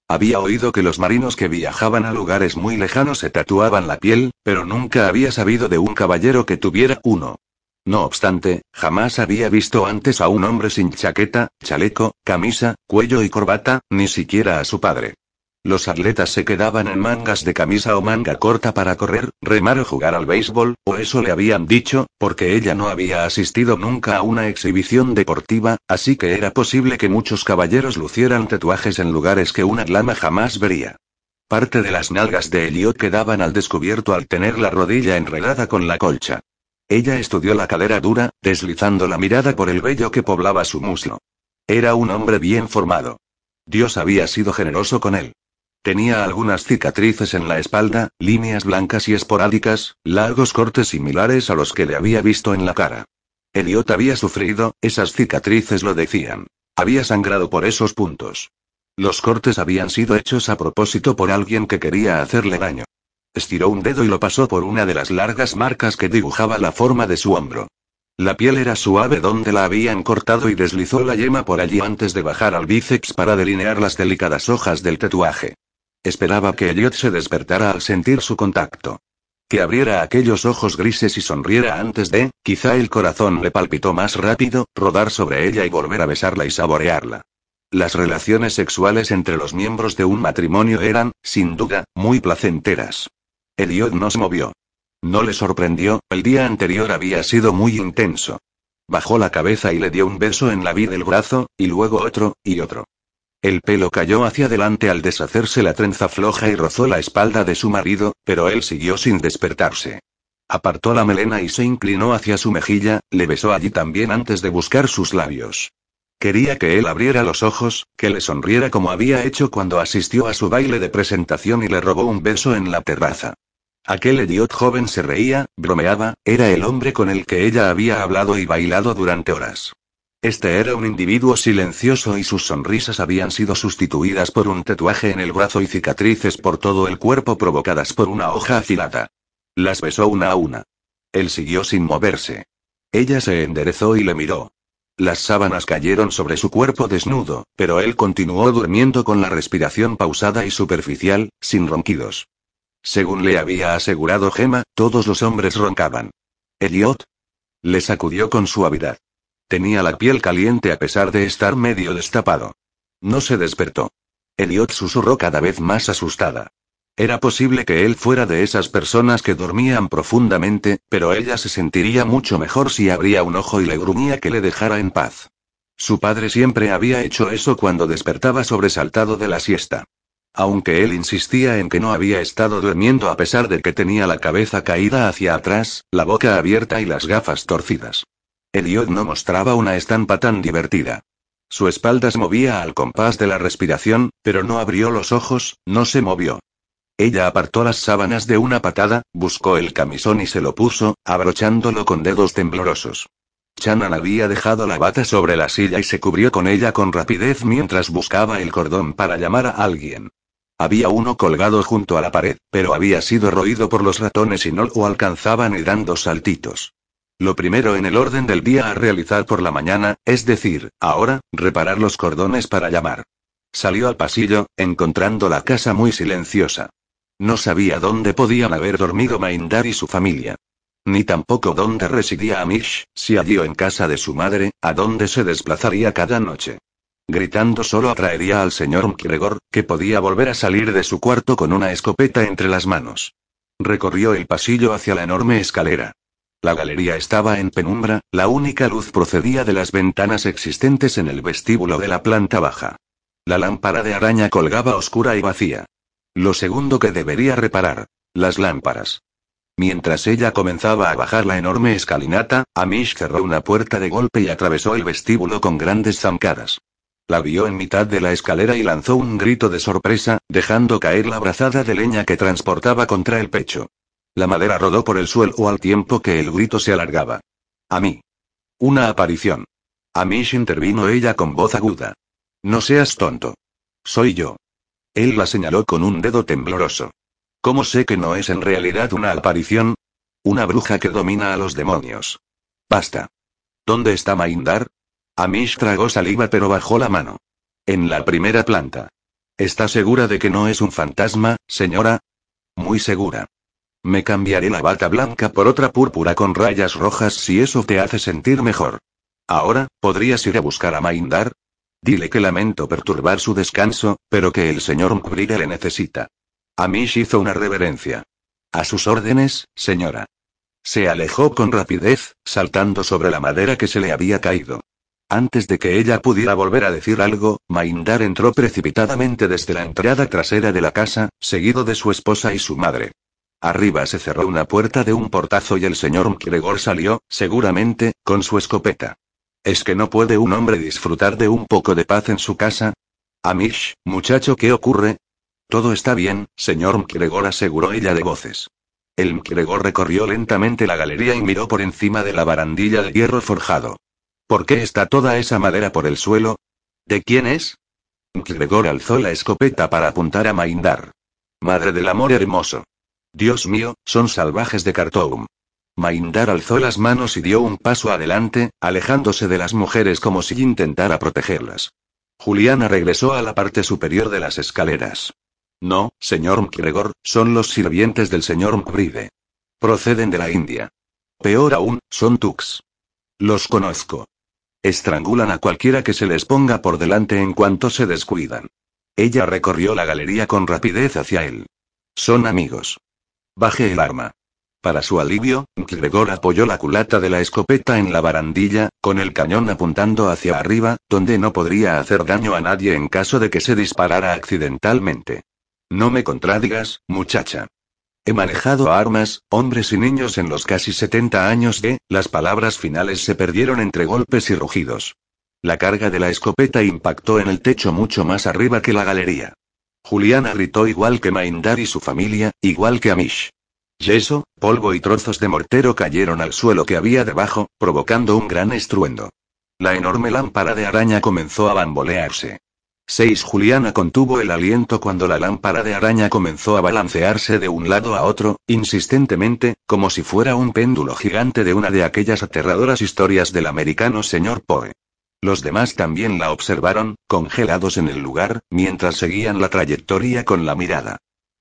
Había oído que los marinos que viajaban a lugares muy lejanos se tatuaban la piel, pero nunca había sabido de un caballero que tuviera uno. No obstante, jamás había visto antes a un hombre sin chaqueta, chaleco, camisa, cuello y corbata, ni siquiera a su padre. Los atletas se quedaban en mangas de camisa o manga corta para correr, remar o jugar al béisbol, o eso le habían dicho, porque ella no había asistido nunca a una exhibición deportiva, así que era posible que muchos caballeros lucieran tatuajes en lugares que una lama jamás vería. Parte de las nalgas de Elliot quedaban al descubierto al tener la rodilla enredada con la colcha. Ella estudió la cadera dura, deslizando la mirada por el vello que poblaba su muslo. Era un hombre bien formado. Dios había sido generoso con él. Tenía algunas cicatrices en la espalda, líneas blancas y esporádicas, largos cortes similares a los que le había visto en la cara. Elliot había sufrido, esas cicatrices lo decían. Había sangrado por esos puntos. Los cortes habían sido hechos a propósito por alguien que quería hacerle daño. Estiró un dedo y lo pasó por una de las largas marcas que dibujaba la forma de su hombro. La piel era suave donde la habían cortado y deslizó la yema por allí antes de bajar al bíceps para delinear las delicadas hojas del tatuaje. Esperaba que Elliot se despertara al sentir su contacto. Que abriera aquellos ojos grises y sonriera antes de, quizá el corazón le palpitó más rápido, rodar sobre ella y volver a besarla y saborearla. Las relaciones sexuales entre los miembros de un matrimonio eran, sin duda, muy placenteras. Elliot no se movió. No le sorprendió, el día anterior había sido muy intenso. Bajó la cabeza y le dio un beso en la vid del brazo, y luego otro, y otro. El pelo cayó hacia adelante al deshacerse la trenza floja y rozó la espalda de su marido, pero él siguió sin despertarse. Apartó la melena y se inclinó hacia su mejilla, le besó allí también antes de buscar sus labios. Quería que él abriera los ojos, que le sonriera como había hecho cuando asistió a su baile de presentación y le robó un beso en la terraza. Aquel idiot joven se reía, bromeaba, era el hombre con el que ella había hablado y bailado durante horas. Este era un individuo silencioso y sus sonrisas habían sido sustituidas por un tatuaje en el brazo y cicatrices por todo el cuerpo provocadas por una hoja afilada. Las besó una a una. Él siguió sin moverse. Ella se enderezó y le miró. Las sábanas cayeron sobre su cuerpo desnudo, pero él continuó durmiendo con la respiración pausada y superficial, sin ronquidos. Según le había asegurado Gemma, todos los hombres roncaban. Elliot. Le sacudió con suavidad. Tenía la piel caliente a pesar de estar medio destapado. No se despertó. Elliot susurró cada vez más asustada. Era posible que él fuera de esas personas que dormían profundamente, pero ella se sentiría mucho mejor si abría un ojo y le gruñía que le dejara en paz. Su padre siempre había hecho eso cuando despertaba sobresaltado de la siesta. Aunque él insistía en que no había estado durmiendo a pesar de que tenía la cabeza caída hacia atrás, la boca abierta y las gafas torcidas. Elliot no mostraba una estampa tan divertida. Su espalda se movía al compás de la respiración, pero no abrió los ojos, no se movió. Ella apartó las sábanas de una patada, buscó el camisón y se lo puso, abrochándolo con dedos temblorosos. Shannon había dejado la bata sobre la silla y se cubrió con ella con rapidez mientras buscaba el cordón para llamar a alguien. Había uno colgado junto a la pared, pero había sido roído por los ratones y no lo alcanzaban y dando saltitos. Lo primero en el orden del día a realizar por la mañana, es decir, ahora, reparar los cordones para llamar. Salió al pasillo, encontrando la casa muy silenciosa. No sabía dónde podían haber dormido Maindar y su familia. Ni tampoco dónde residía Amish, si allí o en casa de su madre, a dónde se desplazaría cada noche. Gritando solo atraería al señor McGregor, que podía volver a salir de su cuarto con una escopeta entre las manos. Recorrió el pasillo hacia la enorme escalera. La galería estaba en penumbra, la única luz procedía de las ventanas existentes en el vestíbulo de la planta baja. La lámpara de araña colgaba oscura y vacía. Lo segundo que debería reparar. Las lámparas. Mientras ella comenzaba a bajar la enorme escalinata, Amish cerró una puerta de golpe y atravesó el vestíbulo con grandes zancadas. La vio en mitad de la escalera y lanzó un grito de sorpresa, dejando caer la brazada de leña que transportaba contra el pecho. La madera rodó por el suelo al tiempo que el grito se alargaba. A mí. Una aparición. Amish intervino ella con voz aguda. No seas tonto. Soy yo. Él la señaló con un dedo tembloroso. ¿Cómo sé que no es en realidad una aparición? Una bruja que domina a los demonios. Basta. ¿Dónde está Maindar? Amish tragó saliva pero bajó la mano. En la primera planta. ¿Está segura de que no es un fantasma, señora? Muy segura. Me cambiaré la bata blanca por otra púrpura con rayas rojas si eso te hace sentir mejor. Ahora, ¿podrías ir a buscar a Maindar? Dile que lamento perturbar su descanso, pero que el señor Mkrige le necesita. Amish hizo una reverencia. A sus órdenes, señora. Se alejó con rapidez, saltando sobre la madera que se le había caído. Antes de que ella pudiera volver a decir algo, Maindar entró precipitadamente desde la entrada trasera de la casa, seguido de su esposa y su madre. Arriba se cerró una puerta de un portazo y el señor Mkregor salió, seguramente, con su escopeta. ¿Es que no puede un hombre disfrutar de un poco de paz en su casa? Amish, muchacho, ¿qué ocurre? Todo está bien, señor Mkregor, aseguró ella de voces. El Mkregor recorrió lentamente la galería y miró por encima de la barandilla de hierro forjado. ¿Por qué está toda esa madera por el suelo? ¿De quién es? Gregor alzó la escopeta para apuntar a Maindar. Madre del amor hermoso. Dios mío, son salvajes de Khartoum. Maindar alzó las manos y dio un paso adelante, alejándose de las mujeres como si intentara protegerlas. Juliana regresó a la parte superior de las escaleras. No, señor Mkregor, son los sirvientes del señor Mkride. Proceden de la India. Peor aún, son Tux. Los conozco. Estrangulan a cualquiera que se les ponga por delante en cuanto se descuidan. Ella recorrió la galería con rapidez hacia él. Son amigos. Baje el arma. Para su alivio, Gregor apoyó la culata de la escopeta en la barandilla, con el cañón apuntando hacia arriba, donde no podría hacer daño a nadie en caso de que se disparara accidentalmente. No me contradigas, muchacha. He manejado armas, hombres y niños en los casi 70 años de, las palabras finales se perdieron entre golpes y rugidos. La carga de la escopeta impactó en el techo mucho más arriba que la galería. Juliana gritó igual que Maindar y su familia, igual que Amish. Yeso, polvo y trozos de mortero cayeron al suelo que había debajo, provocando un gran estruendo. La enorme lámpara de araña comenzó a bambolearse. 6. Juliana contuvo el aliento cuando la lámpara de araña comenzó a balancearse de un lado a otro, insistentemente, como si fuera un péndulo gigante de una de aquellas aterradoras historias del americano señor Poe. Los demás también la observaron, congelados en el lugar, mientras seguían la trayectoria con la mirada.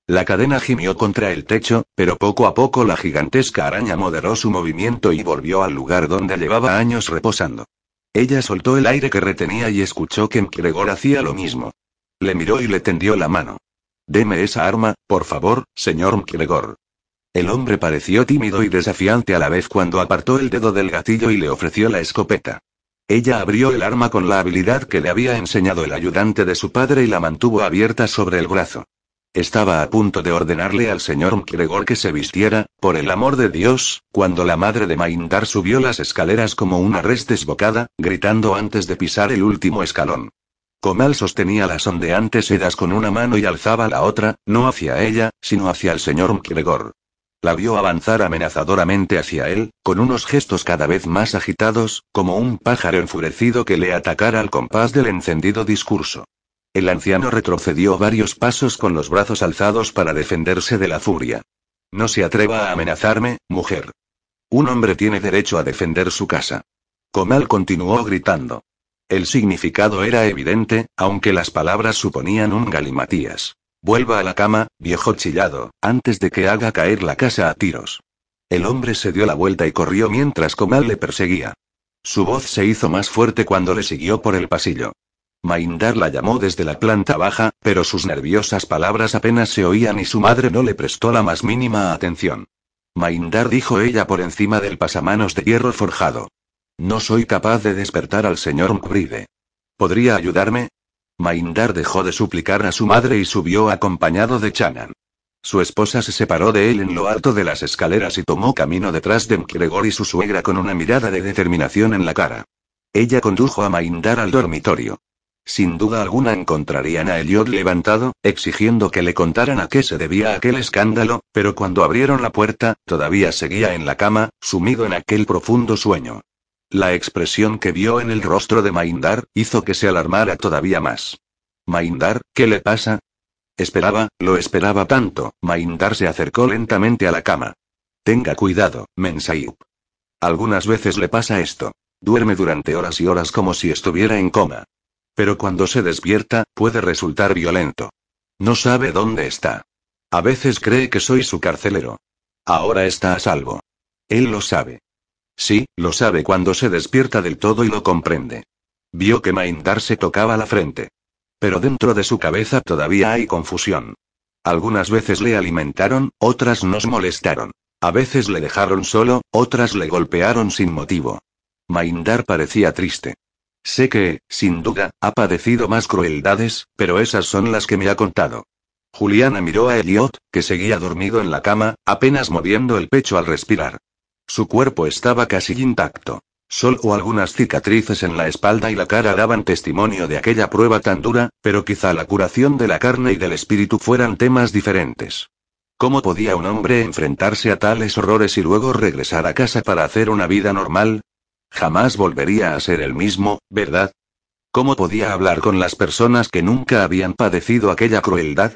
La cadena gimió contra el techo, pero poco a poco la gigantesca araña moderó su movimiento y volvió al lugar donde llevaba años reposando. Ella soltó el aire que retenía y escuchó que Mkregor hacía lo mismo. Le miró y le tendió la mano. Deme esa arma, por favor, señor Mkregor. El hombre pareció tímido y desafiante a la vez cuando apartó el dedo del gatillo y le ofreció la escopeta. Ella abrió el arma con la habilidad que le había enseñado el ayudante de su padre y la mantuvo abierta sobre el brazo. Estaba a punto de ordenarle al señor Mkregor que se vistiera, por el amor de Dios, cuando la madre de Maindar subió las escaleras como una res desbocada, gritando antes de pisar el último escalón. Comal sostenía las ondeantes sedas con una mano y alzaba la otra, no hacia ella, sino hacia el señor Mkregor. La vio avanzar amenazadoramente hacia él, con unos gestos cada vez más agitados, como un pájaro enfurecido que le atacara al compás del encendido discurso. El anciano retrocedió varios pasos con los brazos alzados para defenderse de la furia. No se atreva a amenazarme, mujer. Un hombre tiene derecho a defender su casa. Comal continuó gritando. El significado era evidente, aunque las palabras suponían un galimatías. Vuelva a la cama, viejo chillado, antes de que haga caer la casa a tiros. El hombre se dio la vuelta y corrió mientras Comal le perseguía. Su voz se hizo más fuerte cuando le siguió por el pasillo. Maindar la llamó desde la planta baja, pero sus nerviosas palabras apenas se oían y su madre no le prestó la más mínima atención. Maindar dijo ella por encima del pasamanos de hierro forjado. No soy capaz de despertar al señor Mkride. ¿Podría ayudarme? Maindar dejó de suplicar a su madre y subió acompañado de Chanan. Su esposa se separó de él en lo alto de las escaleras y tomó camino detrás de Mkregor y su suegra con una mirada de determinación en la cara. Ella condujo a Maindar al dormitorio. Sin duda alguna encontrarían a Eliot levantado, exigiendo que le contaran a qué se debía aquel escándalo, pero cuando abrieron la puerta, todavía seguía en la cama, sumido en aquel profundo sueño. La expresión que vio en el rostro de Maindar, hizo que se alarmara todavía más. Maindar, ¿qué le pasa? Esperaba, lo esperaba tanto. Maindar se acercó lentamente a la cama. Tenga cuidado, Mensayup. Algunas veces le pasa esto. Duerme durante horas y horas como si estuviera en coma. Pero cuando se despierta, puede resultar violento. No sabe dónde está. A veces cree que soy su carcelero. Ahora está a salvo. Él lo sabe. Sí, lo sabe cuando se despierta del todo y lo comprende. Vio que Maindar se tocaba la frente. Pero dentro de su cabeza todavía hay confusión. Algunas veces le alimentaron, otras nos molestaron. A veces le dejaron solo, otras le golpearon sin motivo. Maindar parecía triste. Sé que, sin duda, ha padecido más crueldades, pero esas son las que me ha contado. Juliana miró a Elliot, que seguía dormido en la cama, apenas moviendo el pecho al respirar. Su cuerpo estaba casi intacto. Solo algunas cicatrices en la espalda y la cara daban testimonio de aquella prueba tan dura, pero quizá la curación de la carne y del espíritu fueran temas diferentes. ¿Cómo podía un hombre enfrentarse a tales horrores y luego regresar a casa para hacer una vida normal? Jamás volvería a ser el mismo, ¿verdad? ¿Cómo podía hablar con las personas que nunca habían padecido aquella crueldad?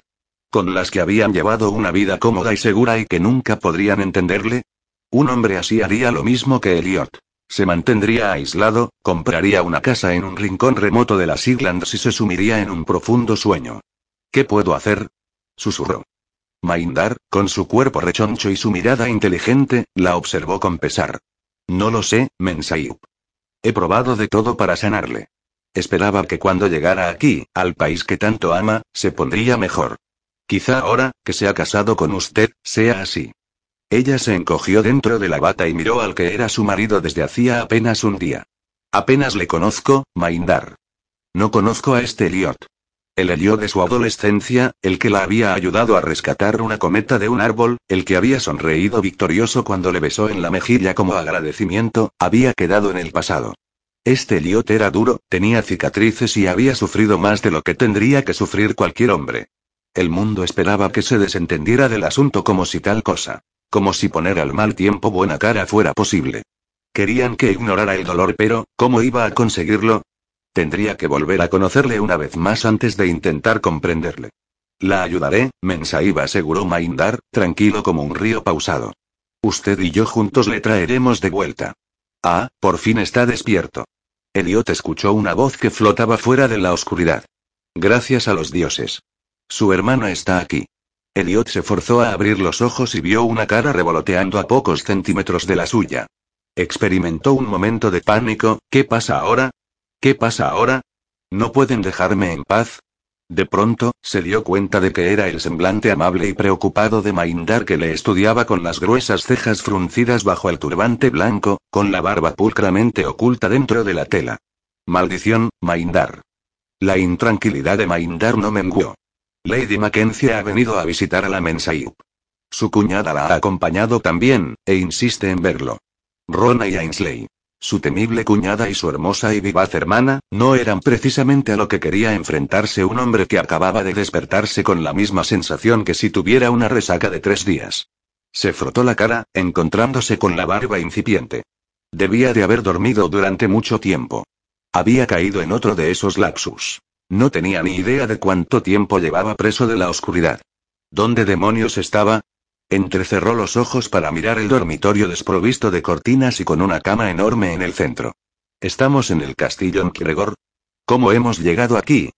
¿Con las que habían llevado una vida cómoda y segura y que nunca podrían entenderle? Un hombre así haría lo mismo que Elliot. Se mantendría aislado, compraría una casa en un rincón remoto de las Islands y se sumiría en un profundo sueño. ¿Qué puedo hacer? susurró. Maindar, con su cuerpo rechoncho y su mirada inteligente, la observó con pesar. No lo sé, Mensayup. He probado de todo para sanarle. Esperaba que cuando llegara aquí, al país que tanto ama, se pondría mejor. Quizá ahora, que se ha casado con usted, sea así. Ella se encogió dentro de la bata y miró al que era su marido desde hacía apenas un día. Apenas le conozco, Maindar. No conozco a este Eliot. El Eliot de su adolescencia, el que la había ayudado a rescatar una cometa de un árbol, el que había sonreído victorioso cuando le besó en la mejilla como agradecimiento, había quedado en el pasado. Este Eliot era duro, tenía cicatrices y había sufrido más de lo que tendría que sufrir cualquier hombre. El mundo esperaba que se desentendiera del asunto como si tal cosa. Como si poner al mal tiempo buena cara fuera posible. Querían que ignorara el dolor, pero, ¿cómo iba a conseguirlo? Tendría que volver a conocerle una vez más antes de intentar comprenderle. La ayudaré, Mensaiba aseguró Maindar, tranquilo como un río pausado. Usted y yo juntos le traeremos de vuelta. Ah, por fin está despierto. Eliot escuchó una voz que flotaba fuera de la oscuridad. Gracias a los dioses. Su hermana está aquí. Eliot se forzó a abrir los ojos y vio una cara revoloteando a pocos centímetros de la suya. Experimentó un momento de pánico, ¿qué pasa ahora? ¿Qué pasa ahora? ¿No pueden dejarme en paz? De pronto, se dio cuenta de que era el semblante amable y preocupado de Maindar que le estudiaba con las gruesas cejas fruncidas bajo el turbante blanco, con la barba pulcramente oculta dentro de la tela. Maldición, Maindar. La intranquilidad de Maindar no menguó. Lady Mackenzie ha venido a visitar a la Mensayup. Su cuñada la ha acompañado también, e insiste en verlo. Rona y Ainsley. Su temible cuñada y su hermosa y vivaz hermana, no eran precisamente a lo que quería enfrentarse un hombre que acababa de despertarse con la misma sensación que si tuviera una resaca de tres días. Se frotó la cara, encontrándose con la barba incipiente. Debía de haber dormido durante mucho tiempo. Había caído en otro de esos lapsus. No tenía ni idea de cuánto tiempo llevaba preso de la oscuridad. ¿Dónde demonios estaba? Entrecerró los ojos para mirar el dormitorio desprovisto de cortinas y con una cama enorme en el centro. ¿Estamos en el castillo Nkregor? ¿Cómo hemos llegado aquí?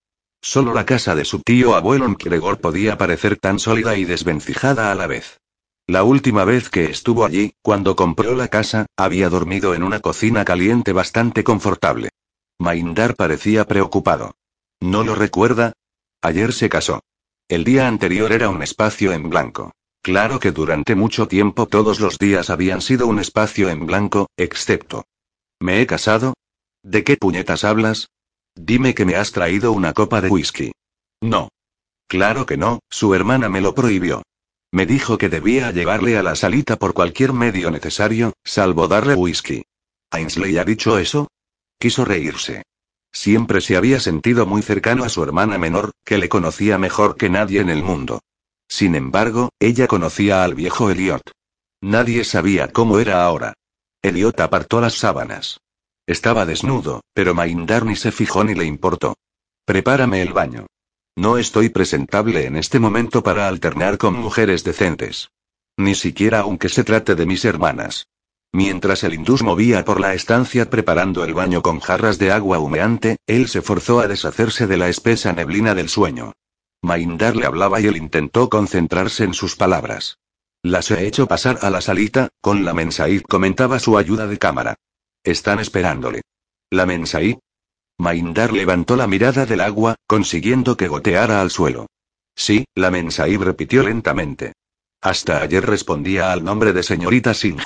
Solo la casa de su tío abuelo Nkregor podía parecer tan sólida y desvencijada a la vez. La última vez que estuvo allí, cuando compró la casa, había dormido en una cocina caliente bastante confortable. Maindar parecía preocupado. ¿No lo recuerda? Ayer se casó. El día anterior era un espacio en blanco. Claro que durante mucho tiempo todos los días habían sido un espacio en blanco, excepto. ¿Me he casado? ¿De qué puñetas hablas? Dime que me has traído una copa de whisky. No. Claro que no, su hermana me lo prohibió. Me dijo que debía llevarle a la salita por cualquier medio necesario, salvo darle whisky. ¿Ainsley ha dicho eso? Quiso reírse. Siempre se había sentido muy cercano a su hermana menor, que le conocía mejor que nadie en el mundo. Sin embargo, ella conocía al viejo Elliot. Nadie sabía cómo era ahora. Elliot apartó las sábanas. Estaba desnudo, pero Maindar ni se fijó ni le importó. Prepárame el baño. No estoy presentable en este momento para alternar con mujeres decentes. Ni siquiera aunque se trate de mis hermanas. Mientras el hindús movía por la estancia preparando el baño con jarras de agua humeante, él se forzó a deshacerse de la espesa neblina del sueño. Maindar le hablaba y él intentó concentrarse en sus palabras. Las he hecho pasar a la salita, con la mensaid comentaba su ayuda de cámara. Están esperándole. ¿La mensaid? Maindar levantó la mirada del agua, consiguiendo que goteara al suelo. Sí, la mensaid repitió lentamente. Hasta ayer respondía al nombre de señorita Singh.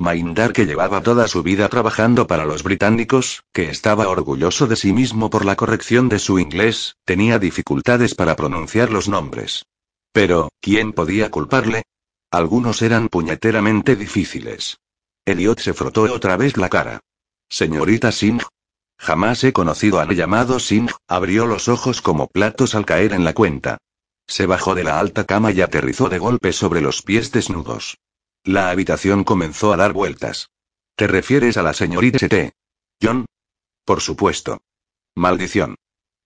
Maindar que llevaba toda su vida trabajando para los británicos, que estaba orgulloso de sí mismo por la corrección de su inglés, tenía dificultades para pronunciar los nombres. Pero, ¿quién podía culparle? Algunos eran puñeteramente difíciles. Elliot se frotó otra vez la cara. Señorita Singh. Jamás he conocido a la llamado Singh, abrió los ojos como platos al caer en la cuenta. Se bajó de la alta cama y aterrizó de golpe sobre los pies desnudos. La habitación comenzó a dar vueltas. ¿Te refieres a la señorita St. John? Por supuesto. Maldición.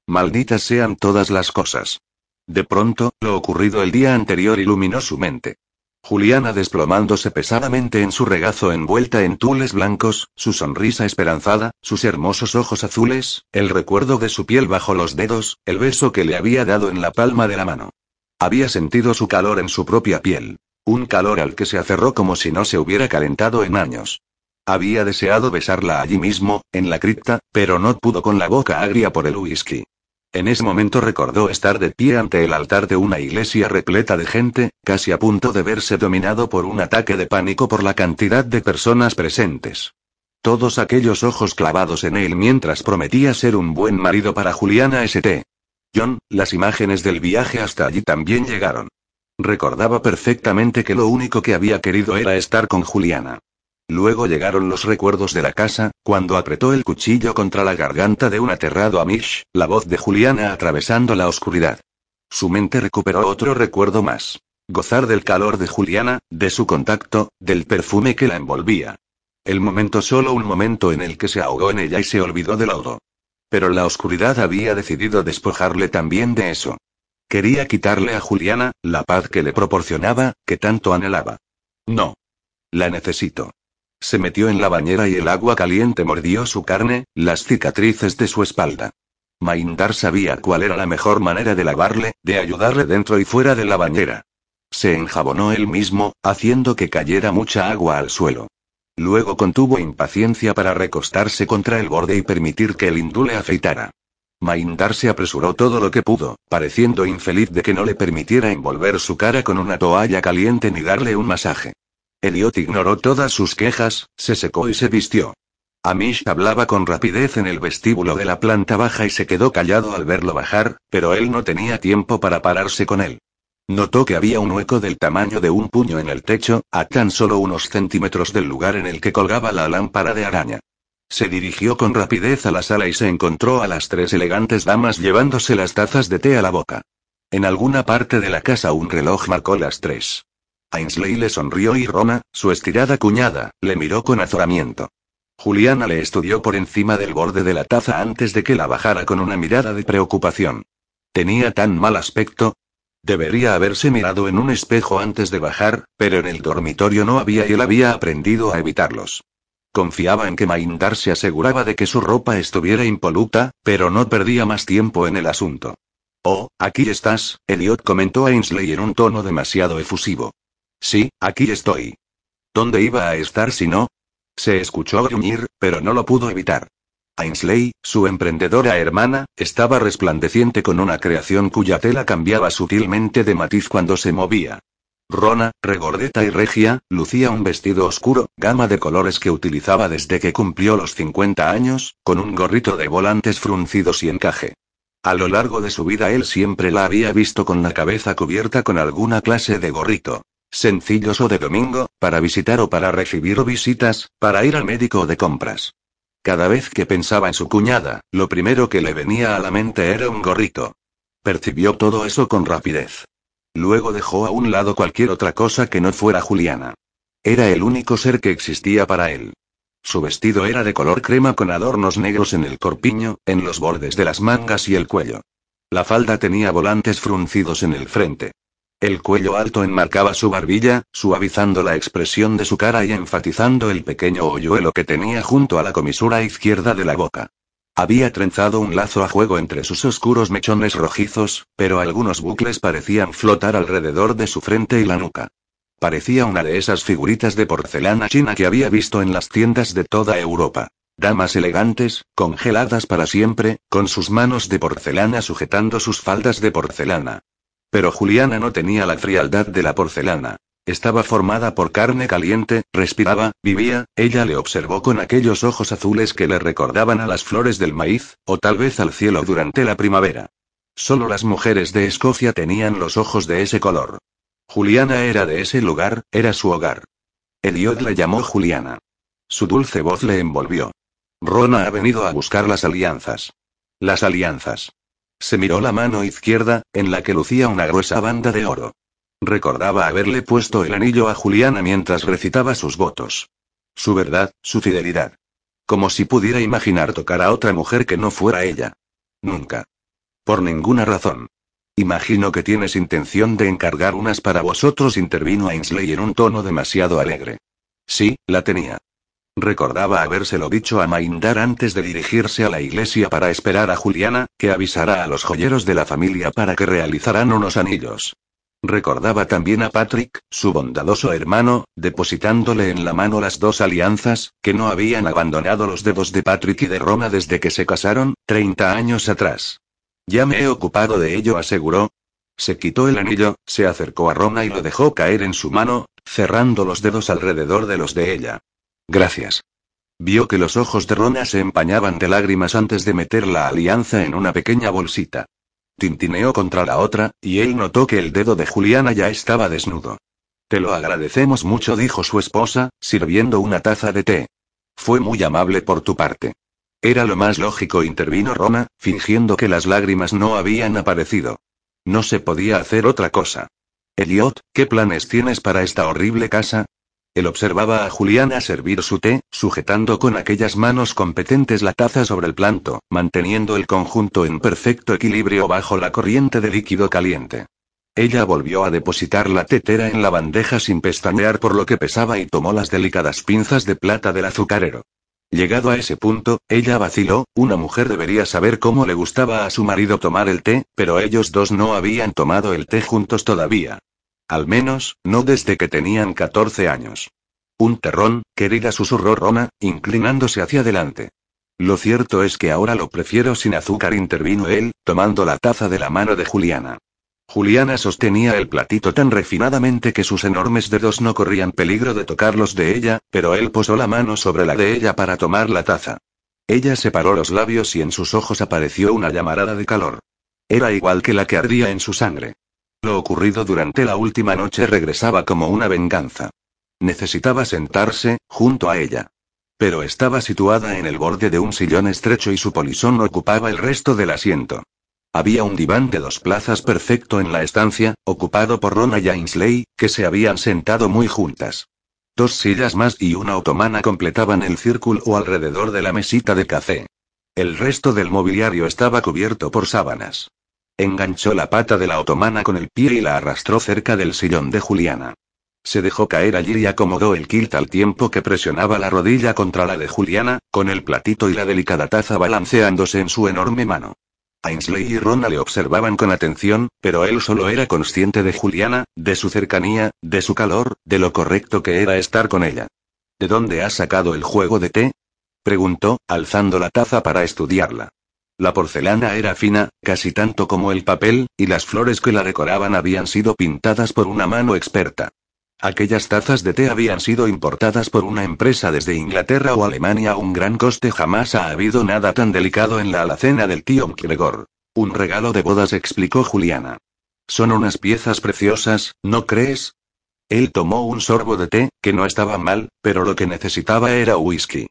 Malditas sean todas las cosas. De pronto, lo ocurrido el día anterior iluminó su mente. Juliana desplomándose pesadamente en su regazo envuelta en tules blancos, su sonrisa esperanzada, sus hermosos ojos azules, el recuerdo de su piel bajo los dedos, el beso que le había dado en la palma de la mano. Había sentido su calor en su propia piel. Un calor al que se aferró como si no se hubiera calentado en años. Había deseado besarla allí mismo, en la cripta, pero no pudo con la boca agria por el whisky. En ese momento recordó estar de pie ante el altar de una iglesia repleta de gente, casi a punto de verse dominado por un ataque de pánico por la cantidad de personas presentes. Todos aquellos ojos clavados en él mientras prometía ser un buen marido para Juliana St. John, las imágenes del viaje hasta allí también llegaron. Recordaba perfectamente que lo único que había querido era estar con Juliana. Luego llegaron los recuerdos de la casa, cuando apretó el cuchillo contra la garganta de un aterrado Amish, la voz de Juliana atravesando la oscuridad. Su mente recuperó otro recuerdo más. Gozar del calor de Juliana, de su contacto, del perfume que la envolvía. El momento solo un momento en el que se ahogó en ella y se olvidó del lodo. Pero la oscuridad había decidido despojarle también de eso. Quería quitarle a Juliana, la paz que le proporcionaba, que tanto anhelaba. No. La necesito. Se metió en la bañera y el agua caliente mordió su carne, las cicatrices de su espalda. Maindar sabía cuál era la mejor manera de lavarle, de ayudarle dentro y fuera de la bañera. Se enjabonó él mismo, haciendo que cayera mucha agua al suelo. Luego contuvo impaciencia para recostarse contra el borde y permitir que el hindú le afeitara. Maindar se apresuró todo lo que pudo, pareciendo infeliz de que no le permitiera envolver su cara con una toalla caliente ni darle un masaje. Elliot ignoró todas sus quejas, se secó y se vistió. Amish hablaba con rapidez en el vestíbulo de la planta baja y se quedó callado al verlo bajar, pero él no tenía tiempo para pararse con él. Notó que había un hueco del tamaño de un puño en el techo, a tan solo unos centímetros del lugar en el que colgaba la lámpara de araña. Se dirigió con rapidez a la sala y se encontró a las tres elegantes damas llevándose las tazas de té a la boca. En alguna parte de la casa un reloj marcó las tres. Ainsley le sonrió y Rona, su estirada cuñada, le miró con azoramiento. Juliana le estudió por encima del borde de la taza antes de que la bajara con una mirada de preocupación. Tenía tan mal aspecto. Debería haberse mirado en un espejo antes de bajar, pero en el dormitorio no había y él había aprendido a evitarlos. Confiaba en que Maindar se aseguraba de que su ropa estuviera impoluta, pero no perdía más tiempo en el asunto. Oh, aquí estás, Elliot comentó a Ainsley en un tono demasiado efusivo. Sí, aquí estoy. ¿Dónde iba a estar si no? Se escuchó gruñir, pero no lo pudo evitar. Ainsley, su emprendedora hermana, estaba resplandeciente con una creación cuya tela cambiaba sutilmente de matiz cuando se movía. Rona, regordeta y regia, lucía un vestido oscuro, gama de colores que utilizaba desde que cumplió los 50 años, con un gorrito de volantes fruncidos y encaje. A lo largo de su vida él siempre la había visto con la cabeza cubierta con alguna clase de gorrito. Sencillos o de domingo, para visitar o para recibir visitas, para ir al médico o de compras. Cada vez que pensaba en su cuñada, lo primero que le venía a la mente era un gorrito. Percibió todo eso con rapidez. Luego dejó a un lado cualquier otra cosa que no fuera Juliana. Era el único ser que existía para él. Su vestido era de color crema con adornos negros en el corpiño, en los bordes de las mangas y el cuello. La falda tenía volantes fruncidos en el frente. El cuello alto enmarcaba su barbilla, suavizando la expresión de su cara y enfatizando el pequeño hoyuelo que tenía junto a la comisura izquierda de la boca. Había trenzado un lazo a juego entre sus oscuros mechones rojizos, pero algunos bucles parecían flotar alrededor de su frente y la nuca. Parecía una de esas figuritas de porcelana china que había visto en las tiendas de toda Europa. Damas elegantes, congeladas para siempre, con sus manos de porcelana sujetando sus faldas de porcelana. Pero Juliana no tenía la frialdad de la porcelana. Estaba formada por carne caliente, respiraba, vivía, ella le observó con aquellos ojos azules que le recordaban a las flores del maíz, o tal vez al cielo durante la primavera. Solo las mujeres de Escocia tenían los ojos de ese color. Juliana era de ese lugar, era su hogar. Eliot la llamó Juliana. Su dulce voz le envolvió. Rona ha venido a buscar las alianzas. Las alianzas. Se miró la mano izquierda, en la que lucía una gruesa banda de oro. Recordaba haberle puesto el anillo a Juliana mientras recitaba sus votos. Su verdad, su fidelidad. Como si pudiera imaginar tocar a otra mujer que no fuera ella. Nunca. Por ninguna razón. Imagino que tienes intención de encargar unas para vosotros, intervino Ainsley en un tono demasiado alegre. Sí, la tenía. Recordaba habérselo dicho a Maindar antes de dirigirse a la iglesia para esperar a Juliana, que avisara a los joyeros de la familia para que realizaran unos anillos. Recordaba también a Patrick, su bondadoso hermano, depositándole en la mano las dos alianzas, que no habían abandonado los dedos de Patrick y de Roma desde que se casaron, 30 años atrás. Ya me he ocupado de ello, aseguró. Se quitó el anillo, se acercó a Rona y lo dejó caer en su mano, cerrando los dedos alrededor de los de ella. Gracias. Vio que los ojos de Rona se empañaban de lágrimas antes de meter la alianza en una pequeña bolsita. Tintineó contra la otra, y él notó que el dedo de Juliana ya estaba desnudo. Te lo agradecemos mucho, dijo su esposa, sirviendo una taza de té. Fue muy amable por tu parte. Era lo más lógico, intervino Roma, fingiendo que las lágrimas no habían aparecido. No se podía hacer otra cosa. Elliot, ¿qué planes tienes para esta horrible casa? Él observaba a Juliana servir su té, sujetando con aquellas manos competentes la taza sobre el planto, manteniendo el conjunto en perfecto equilibrio bajo la corriente de líquido caliente. Ella volvió a depositar la tetera en la bandeja sin pestañear por lo que pesaba y tomó las delicadas pinzas de plata del azucarero. Llegado a ese punto, ella vaciló, una mujer debería saber cómo le gustaba a su marido tomar el té, pero ellos dos no habían tomado el té juntos todavía. Al menos, no desde que tenían 14 años. Un terrón, querida susurró Rona, inclinándose hacia adelante. Lo cierto es que ahora lo prefiero sin azúcar, intervino él, tomando la taza de la mano de Juliana. Juliana sostenía el platito tan refinadamente que sus enormes dedos no corrían peligro de tocarlos de ella, pero él posó la mano sobre la de ella para tomar la taza. Ella separó los labios y en sus ojos apareció una llamarada de calor. Era igual que la que ardía en su sangre. Lo ocurrido durante la última noche regresaba como una venganza. Necesitaba sentarse, junto a ella. Pero estaba situada en el borde de un sillón estrecho y su polisón ocupaba el resto del asiento. Había un diván de dos plazas perfecto en la estancia, ocupado por Rona y Ainsley, que se habían sentado muy juntas. Dos sillas más y una otomana completaban el círculo alrededor de la mesita de café. El resto del mobiliario estaba cubierto por sábanas. Enganchó la pata de la otomana con el pie y la arrastró cerca del sillón de Juliana. Se dejó caer allí y acomodó el kilt al tiempo que presionaba la rodilla contra la de Juliana, con el platito y la delicada taza balanceándose en su enorme mano. Ainsley y Rona le observaban con atención, pero él solo era consciente de Juliana, de su cercanía, de su calor, de lo correcto que era estar con ella. ¿De dónde has sacado el juego de té? preguntó, alzando la taza para estudiarla. La porcelana era fina, casi tanto como el papel, y las flores que la decoraban habían sido pintadas por una mano experta. Aquellas tazas de té habían sido importadas por una empresa desde Inglaterra o Alemania a un gran coste. Jamás ha habido nada tan delicado en la alacena del tío McGregor. Un regalo de bodas, explicó Juliana. Son unas piezas preciosas, ¿no crees? Él tomó un sorbo de té, que no estaba mal, pero lo que necesitaba era whisky.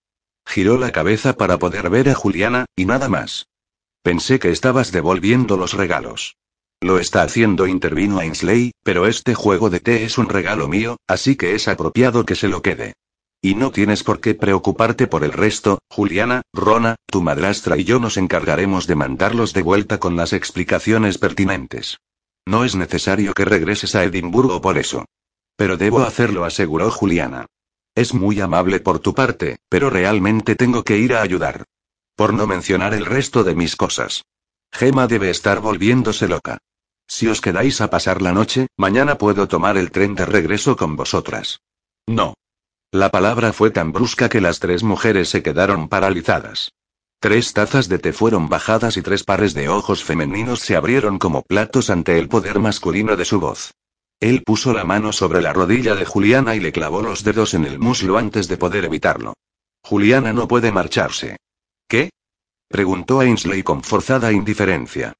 Giró la cabeza para poder ver a Juliana, y nada más. Pensé que estabas devolviendo los regalos. Lo está haciendo, intervino Ainsley, pero este juego de té es un regalo mío, así que es apropiado que se lo quede. Y no tienes por qué preocuparte por el resto, Juliana, Rona, tu madrastra y yo nos encargaremos de mandarlos de vuelta con las explicaciones pertinentes. No es necesario que regreses a Edimburgo por eso. Pero debo hacerlo, aseguró Juliana. Es muy amable por tu parte, pero realmente tengo que ir a ayudar. Por no mencionar el resto de mis cosas. Gema debe estar volviéndose loca. Si os quedáis a pasar la noche, mañana puedo tomar el tren de regreso con vosotras. No. La palabra fue tan brusca que las tres mujeres se quedaron paralizadas. Tres tazas de té fueron bajadas y tres pares de ojos femeninos se abrieron como platos ante el poder masculino de su voz. Él puso la mano sobre la rodilla de Juliana y le clavó los dedos en el muslo antes de poder evitarlo. Juliana no puede marcharse. ¿Qué? preguntó Ainsley con forzada indiferencia.